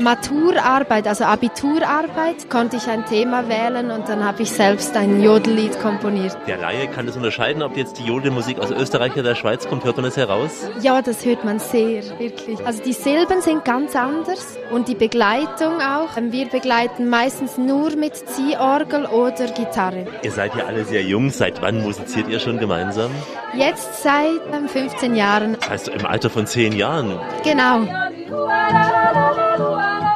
Maturarbeit, also Abiturarbeit, konnte ich ein Thema wählen und dann habe ich selbst ein Jodellied komponiert. Der Laie kann das unterscheiden, ob jetzt die Jodelmusik aus Österreich oder der Schweiz kommt. Hört man das heraus? Ja, das hört man sehr, wirklich. Also die Silben sind ganz anders und die Begleitung auch. Wir begleiten meistens nur mit Ziehorgel oder Gitarre. Ihr seid ja alle sehr jung. Seit wann musiziert ihr schon gemeinsam? Jetzt seit 15 Jahren. Das heißt im Alter von 10 Jahren? Genau.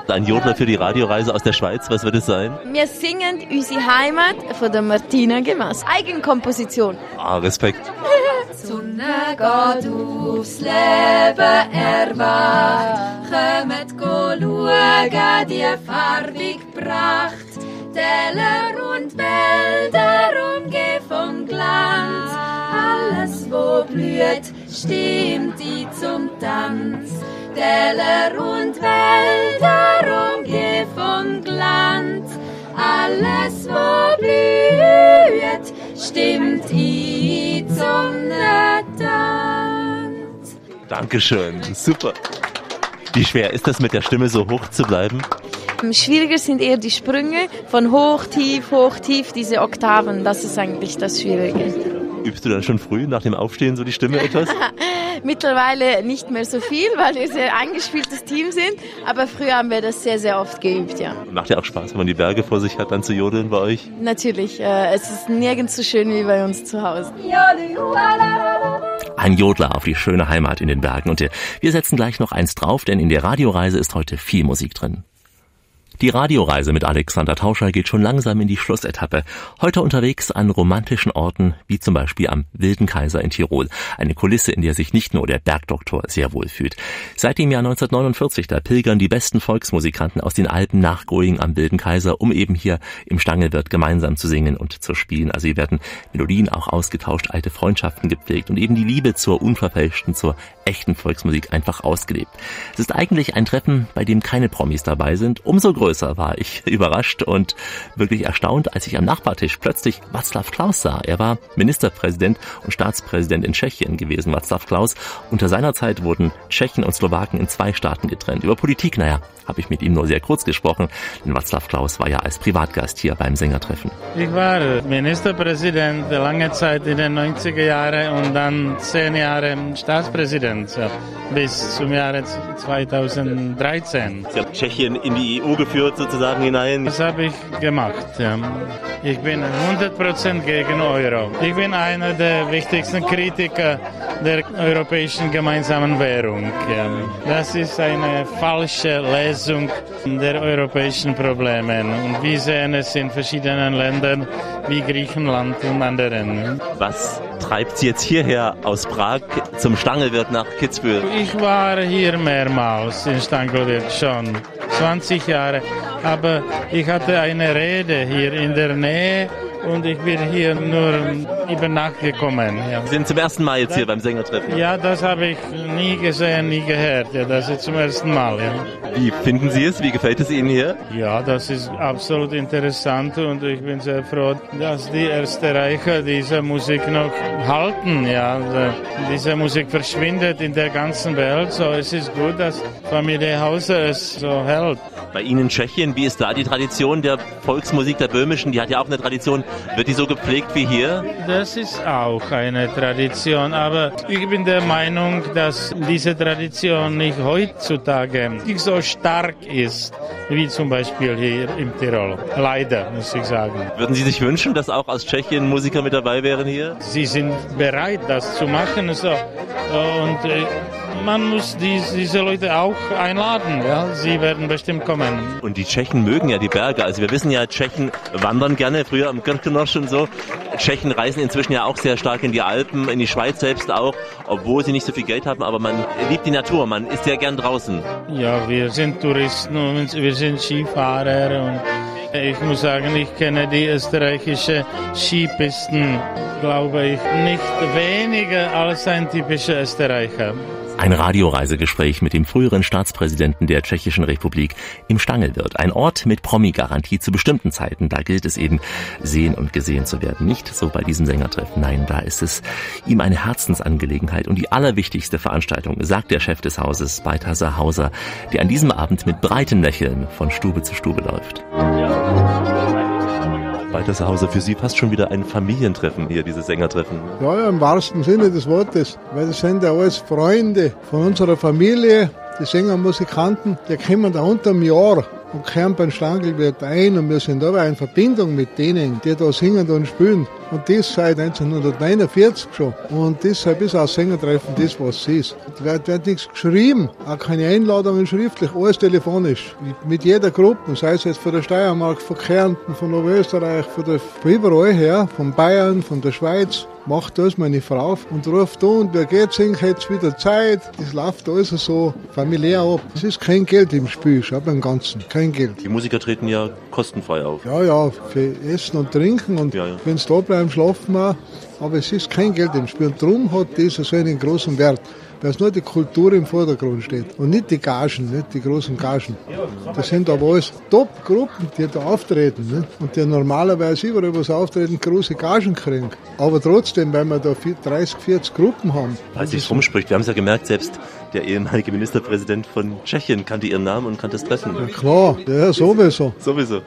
Ein Jodler für die Radioreise aus der Schweiz, was wird es sein? Wir singen unsere Heimat von der Martina Gemass. Eigenkomposition. Ah, Respekt. Sonne geht aufs Leben erwacht. Kommt go schauen, die farbig Pracht. Täler und Wälder umgeben vom Glanz. Alles, wo blüht, stimmt die zum Tanz. Täler und Wälder Alles, wo blüht, stimmt i zum Tanz. Dankeschön, super. Wie schwer ist das mit der Stimme so hoch zu bleiben? Schwieriger sind eher die Sprünge von hoch, tief, hoch, tief, diese Oktaven. Das ist eigentlich das Schwierige. Übst du dann schon früh nach dem Aufstehen so die Stimme etwas? Mittlerweile nicht mehr so viel, weil wir sehr eingespieltes Team sind. Aber früher haben wir das sehr, sehr oft geübt, ja. Macht ja auch Spaß, wenn man die Berge vor sich hat, dann zu jodeln bei euch? Natürlich. Äh, es ist nirgends so schön wie bei uns zu Hause. Ein Jodler auf die schöne Heimat in den Bergen. Und wir setzen gleich noch eins drauf, denn in der Radioreise ist heute viel Musik drin. Die Radioreise mit Alexander Tauscher geht schon langsam in die Schlussetappe. Heute unterwegs an romantischen Orten, wie zum Beispiel am Wilden Kaiser in Tirol. Eine Kulisse, in der sich nicht nur der Bergdoktor sehr wohl fühlt. Seit dem Jahr 1949, da pilgern die besten Volksmusikanten aus den Alpen nach Going am Wilden Kaiser, um eben hier im Stangelwirt gemeinsam zu singen und zu spielen. Also hier werden Melodien auch ausgetauscht, alte Freundschaften gepflegt und eben die Liebe zur unverfälschten, zur echten Volksmusik einfach ausgelebt. Es ist eigentlich ein Treffen, bei dem keine Promis dabei sind. Umso größer war ich überrascht und wirklich erstaunt, als ich am Nachbartisch plötzlich Václav Klaus sah. Er war Ministerpräsident und Staatspräsident in Tschechien gewesen, Václav Klaus. Unter seiner Zeit wurden Tschechen und Slowaken in zwei Staaten getrennt. Über Politik, naja, habe ich mit ihm nur sehr kurz gesprochen, denn Václav Klaus war ja als Privatgast hier beim Sängertreffen. Ich war Ministerpräsident lange Zeit in den 90er Jahren und dann zehn Jahre Staatspräsident ja, bis zum Jahre 2013. Sie haben Tschechien in die EU geführt sozusagen hinein. Das habe ich gemacht. Ja. Ich bin 100% gegen Euro. Ich bin einer der wichtigsten Kritiker der europäischen gemeinsamen Währung. Ja. Das ist eine falsche Lesung der europäischen Probleme und wir sehen es in verschiedenen Ländern wie Griechenland und anderen. Was treibt Sie jetzt hierher aus Prag zum Stangelwirt nach Kitzbühel? Ich war hier mehrmals in Stangelwirt schon, 20 Jahre. Aber ich hatte eine Rede hier in der Nähe und ich bin hier nur über Nacht gekommen. Ja. Sie sind zum ersten Mal jetzt hier beim Sängertreffen? Ja, das habe ich nie gesehen, nie gehört. Ja, das ist zum ersten Mal. Ja. Wie finden Sie es? Wie gefällt es Ihnen hier? Ja, das ist absolut interessant und ich bin sehr froh, dass die Österreicher diese Musik noch halten. Ja, diese Musik verschwindet in der ganzen Welt, so es ist gut, dass Familie Hauser es so hält. Bei Ihnen in Tschechien, wie ist da die Tradition der Volksmusik der böhmischen? Die hat ja auch eine Tradition. Wird die so gepflegt wie hier? Das ist auch eine Tradition, aber ich bin der Meinung, dass diese Tradition nicht heutzutage nicht so stark ist, wie zum Beispiel hier im Tirol. Leider, muss ich sagen. Würden Sie sich wünschen, dass auch aus Tschechien Musiker mit dabei wären hier? Sie sind bereit, das zu machen. So. Und äh, man muss die, diese Leute auch einladen. Ja? Sie werden bestimmt kommen. Und die Tschechen mögen ja die Berge. Also wir wissen ja, Tschechen wandern gerne, früher am Kirchenosch und so. Tschechen reisen inzwischen ja auch sehr stark in die Alpen, in die Schweiz selbst auch, obwohl sie nicht so viel Geld haben. Aber man liebt die Natur, man ist sehr gern draußen. Ja, wir sind Touristen und wir sind Skifahrer und ich muss sagen, ich kenne die österreichische Skipisten, glaube ich, nicht weniger als ein typischer Österreicher. Ein Radioreisegespräch mit dem früheren Staatspräsidenten der Tschechischen Republik im Stangelwirt. Ein Ort mit Promi-Garantie zu bestimmten Zeiten. Da gilt es eben, sehen und gesehen zu werden. Nicht so bei diesem Sängertreffen. Nein, da ist es ihm eine Herzensangelegenheit und die allerwichtigste Veranstaltung, sagt der Chef des Hauses, Balthasar Hauser, der an diesem Abend mit breiten Lächeln von Stube zu Stube läuft. Balthasar für Sie. Fast schon wieder ein Familientreffen hier, dieses Sängertreffen. Ja, ja, im wahrsten Sinne des Wortes, weil das sind ja alles Freunde von unserer Familie, die Sänger und Musikanten, die kommen da unter einem Jahr und kehren beim Stangelwirt ein und wir sind aber in Verbindung mit denen, die da singen und spielen. Und das seit 1949 schon. Und deshalb ist auch Sängertreffen das, was es ist. Es wird, nichts geschrieben, auch keine Einladungen schriftlich, alles telefonisch. Mit jeder Gruppe, sei es jetzt von der Steiermark, von Kärnten, von Oberösterreich, von, von überall her, von Bayern, von der Schweiz, macht das meine Frau und ruft an, wer geht singen, jetzt wieder Zeit. Das läuft alles so familiär ab. Es ist kein Geld im Spiel, schau beim Ganzen, kein Geld. Die Musiker treten ja kostenfrei auf. Ja, ja, für Essen und Trinken und ja, ja. wenn es da bleiben, schlafen wir. Aber es ist kein Geld im Spiel. Und darum hat das so einen großen Wert dass nur die Kultur im Vordergrund steht und nicht die Gagen, nicht die großen Gagen. Das sind aber alles Top-Gruppen, die da auftreten nicht? und die normalerweise überall was auftreten, große Gagen kriegen. Aber trotzdem, weil wir da 30, 40 Gruppen haben. Als sich rumspricht, wir haben es ja gemerkt, selbst der ehemalige Ministerpräsident von Tschechien kannte ihren Namen und kannte das Treffen. Ja klar, ja sowieso. Sowieso.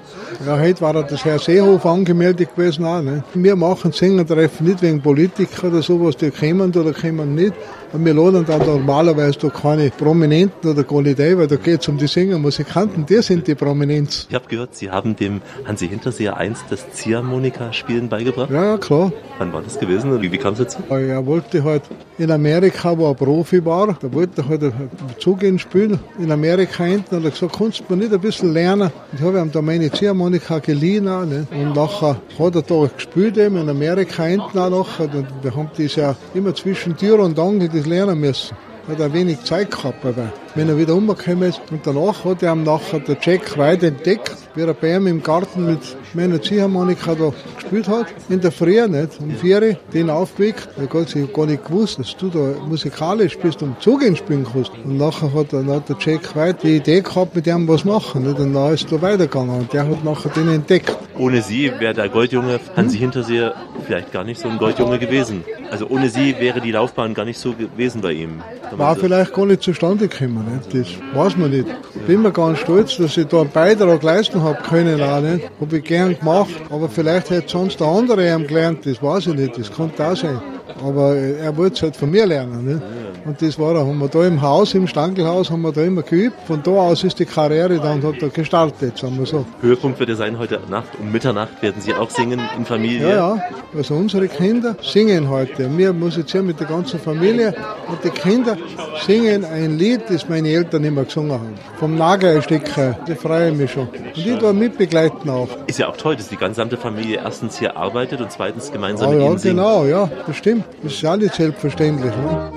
Ja, heute war das Herr Seehofer angemeldet gewesen auch. Ne? Wir machen Sängertreffen nicht wegen Politik oder sowas, die kommen oder kommen nicht. Und wir laden dann normalerweise da keine Prominenten oder gar nicht ein, weil da geht es um die Sänger, Musikanten, die sind die Prominenz. Ich habe gehört, Sie haben dem Hansi Hinterseher einst das Ziehharmonika-Spielen beigebracht. Ja, klar. Wann war das gewesen und wie, kam es dazu? Er wollte halt in Amerika, wo er Profi war, da wollte er halt zugehen spielen. In Amerika hinten hat er gesagt, kannst du mir nicht ein bisschen lernen? Ich habe ihm da meine Ziehharmonika geliehen auch, ne? und nachher hat er da gespielt eben in Amerika hinten auch nachher. Und wir haben das ja immer zwischen Tür und Angel lernen müssen. Hat er wenig Zeit gehabt, aber wenn er wieder umgekommen ist. Und danach hat er ihm nachher der Jack White entdeckt, wie er bei ihm im Garten mit meiner Ziehharmonika da gespielt hat. In der Früh, nicht? Um vier den aufgeweckt. Er hat sich gar nicht gewusst, dass du da musikalisch bist und Zugehen spielen kannst. Und nachher hat, dann hat der Jack White die Idee gehabt, mit ihm was machen. Nicht? Und dann ist er weitergegangen. Und der hat nachher den entdeckt. Ohne sie wäre der Goldjunge Hansi Hinterseher vielleicht gar nicht so ein Goldjunge gewesen. Also ohne sie wäre die Laufbahn gar nicht so gewesen bei ihm. War vielleicht gar nicht zustande gekommen. Nicht? Das weiß man nicht. Ich bin mir ganz stolz, dass ich da einen Beitrag leisten habe können. Auch nicht. Habe ich gern gemacht. Aber vielleicht hätte sonst der andere ihm gelernt. Das weiß ich nicht. Das könnte auch sein. Aber er wollte es halt von mir lernen. Nicht? Und das war er. Haben wir da im Haus, im Stankelhaus, haben wir da immer geübt. Von da aus ist die Karriere dann hat er gestartet, sagen wir so. Höhepunkt wird er sein heute Nacht. Um Mitternacht werden Sie auch singen in Familie. Ja, ja. Also unsere Kinder singen heute. Wir musizieren mit der ganzen Familie und die Kinder singen ein Lied, das meine Eltern immer gesungen haben. Vom Nagelstück her. Da freue ich mich schon. Und ich da mitbegleiten auch. Ist ja auch toll, dass die gesamte Familie erstens hier arbeitet und zweitens gemeinsam ah, mit ja, Ihnen singt. genau, ja, das stimmt. Das ist ja nicht selbstverständlich. Ne?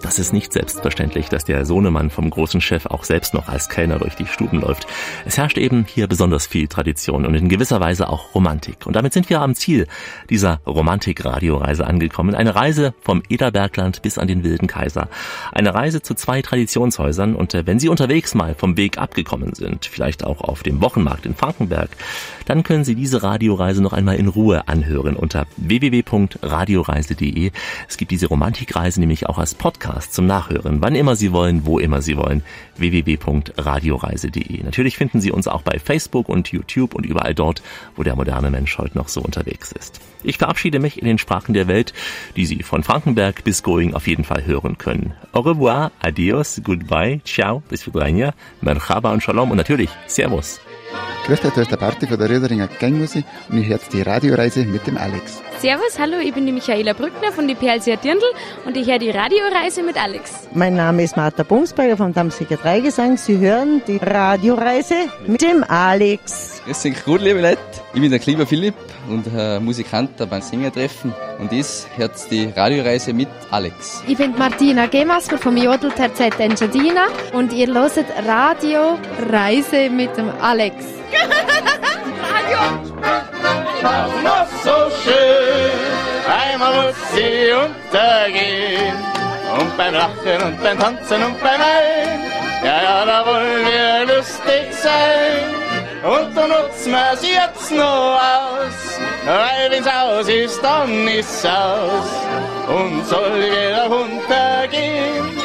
Das ist nicht selbstverständlich, dass der Sohnemann vom großen Chef auch selbst noch als Kellner durch die Stuben läuft. Es herrscht eben hier besonders viel Tradition und in gewisser Weise auch Romantik. Und damit sind wir am Ziel dieser Romantik-Radioreise angekommen. Eine Reise vom Ederbergland bis an den Wilden Kaiser. Eine Reise zu zwei Traditionshäusern und äh, wenn Sie unterwegs mal vom Weg abgekommen sind, vielleicht auch auf dem Wochenmarkt in Frankenberg, dann können Sie diese Radioreise noch einmal in Ruhe anhören unter www.radioreise.de. Es gibt diese Romantikreise nämlich auch als Podcast zum Nachhören, wann immer Sie wollen, wo immer Sie wollen. www.radioreise.de. Natürlich finden Sie uns auch bei Facebook und YouTube und überall dort, wo der moderne Mensch heute noch so unterwegs ist. Ich verabschiede mich in den Sprachen der Welt, die Sie von Frankenberg bis Going auf jeden Fall hören können. Au revoir, adios, goodbye, ciao, bis vidania, merhaba und shalom. Und natürlich Servus. Grüß dich, da ist der Party von der Röderinger Gangmusik. Und ich höre die Radioreise mit dem Alex. Servus, hallo, ich bin die Michaela Brückner von die PLC Dirndl und ich höre die Radioreise mit Alex. Mein Name ist Martha Bumsberger vom Damsiger Dreigesang. Sie hören die Radioreise mit dem Alex. Grüß dich gut, liebe Leute. Ich bin der Kleber Philipp und äh, Musikant beim Singertreffen und das hört die Radioreise mit Alex. Ich bin Martina Gemasper vom Jodelterzett Engadina und ihr hört Radioreise mit dem Alex. Radio! Noch so schön, einmal muss sie untergehen. Und beim Lachen und beim Tanzen und beim Wein, ja, ja, da wollen wir lustig sein. Und dann nutzen sie jetzt noch aus, weil wenn's aus ist, dann ist's aus. Und soll wieder runtergehen,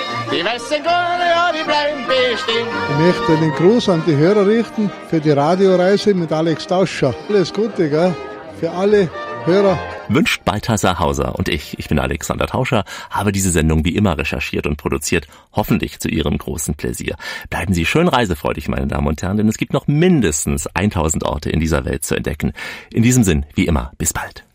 die weißen Korne, ja, die bleiben bestehen. Ich möchte einen Gruß an die Hörer richten für die Radioreise mit Alex Tauscher. Alles Gute, gell? Für alle Hörer. Wünscht Balthasar Hauser und ich, ich bin Alexander Tauscher, habe diese Sendung wie immer recherchiert und produziert, hoffentlich zu Ihrem großen Pläsier. Bleiben Sie schön reisefreudig, meine Damen und Herren, denn es gibt noch mindestens 1000 Orte in dieser Welt zu entdecken. In diesem Sinn, wie immer, bis bald.